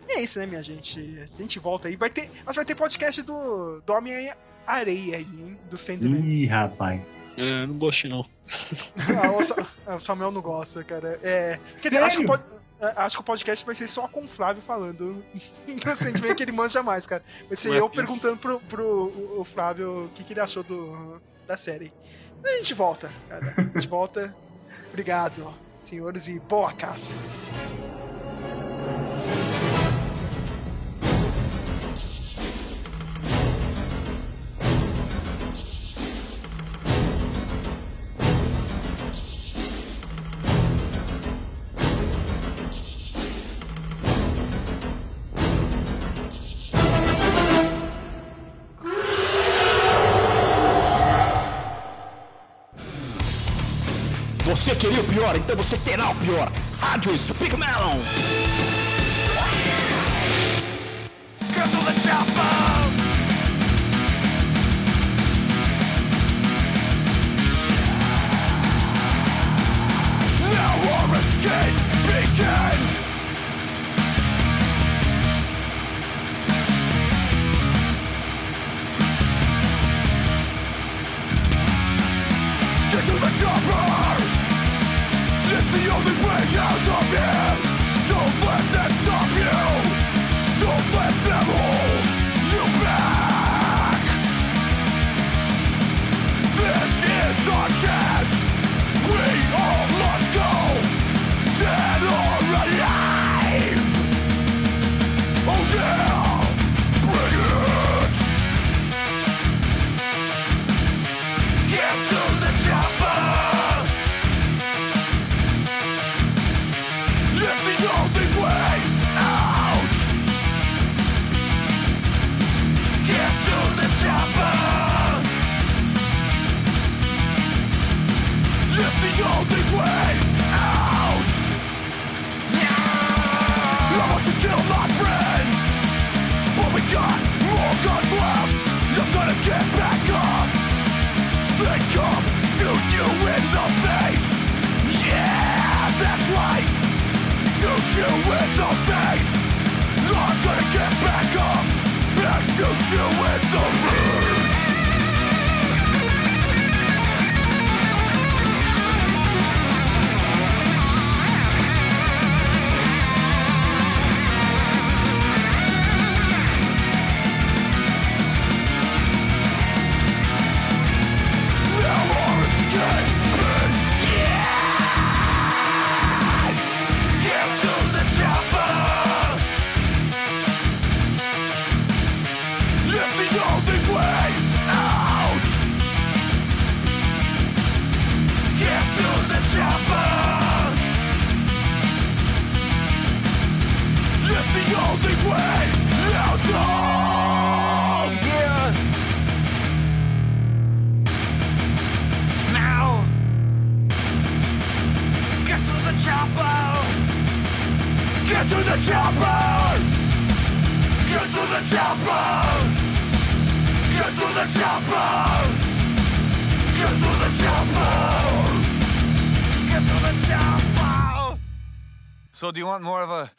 E é isso, né, minha gente? A gente volta aí. Vai ter. Mas vai ter podcast do, do Homem-Areia aí, hein? Do Sandman. Ih, rapaz. É, não gostei não. Ah, o, Sa- ah, o Samuel não gosta, cara. É, quer dizer, acho que, o pod- é, acho que o podcast vai ser só com o Flávio falando do Sandman que ele manja mais, cara. Vai ser Ué, eu perguntando pro, pro o Flávio o que, que ele achou do, da série. A gente volta, cara. A gente volta. Obrigado, senhores, e boa caça. Pior, então você terá o pior. Rádio Speak Melon. It's do you want more of a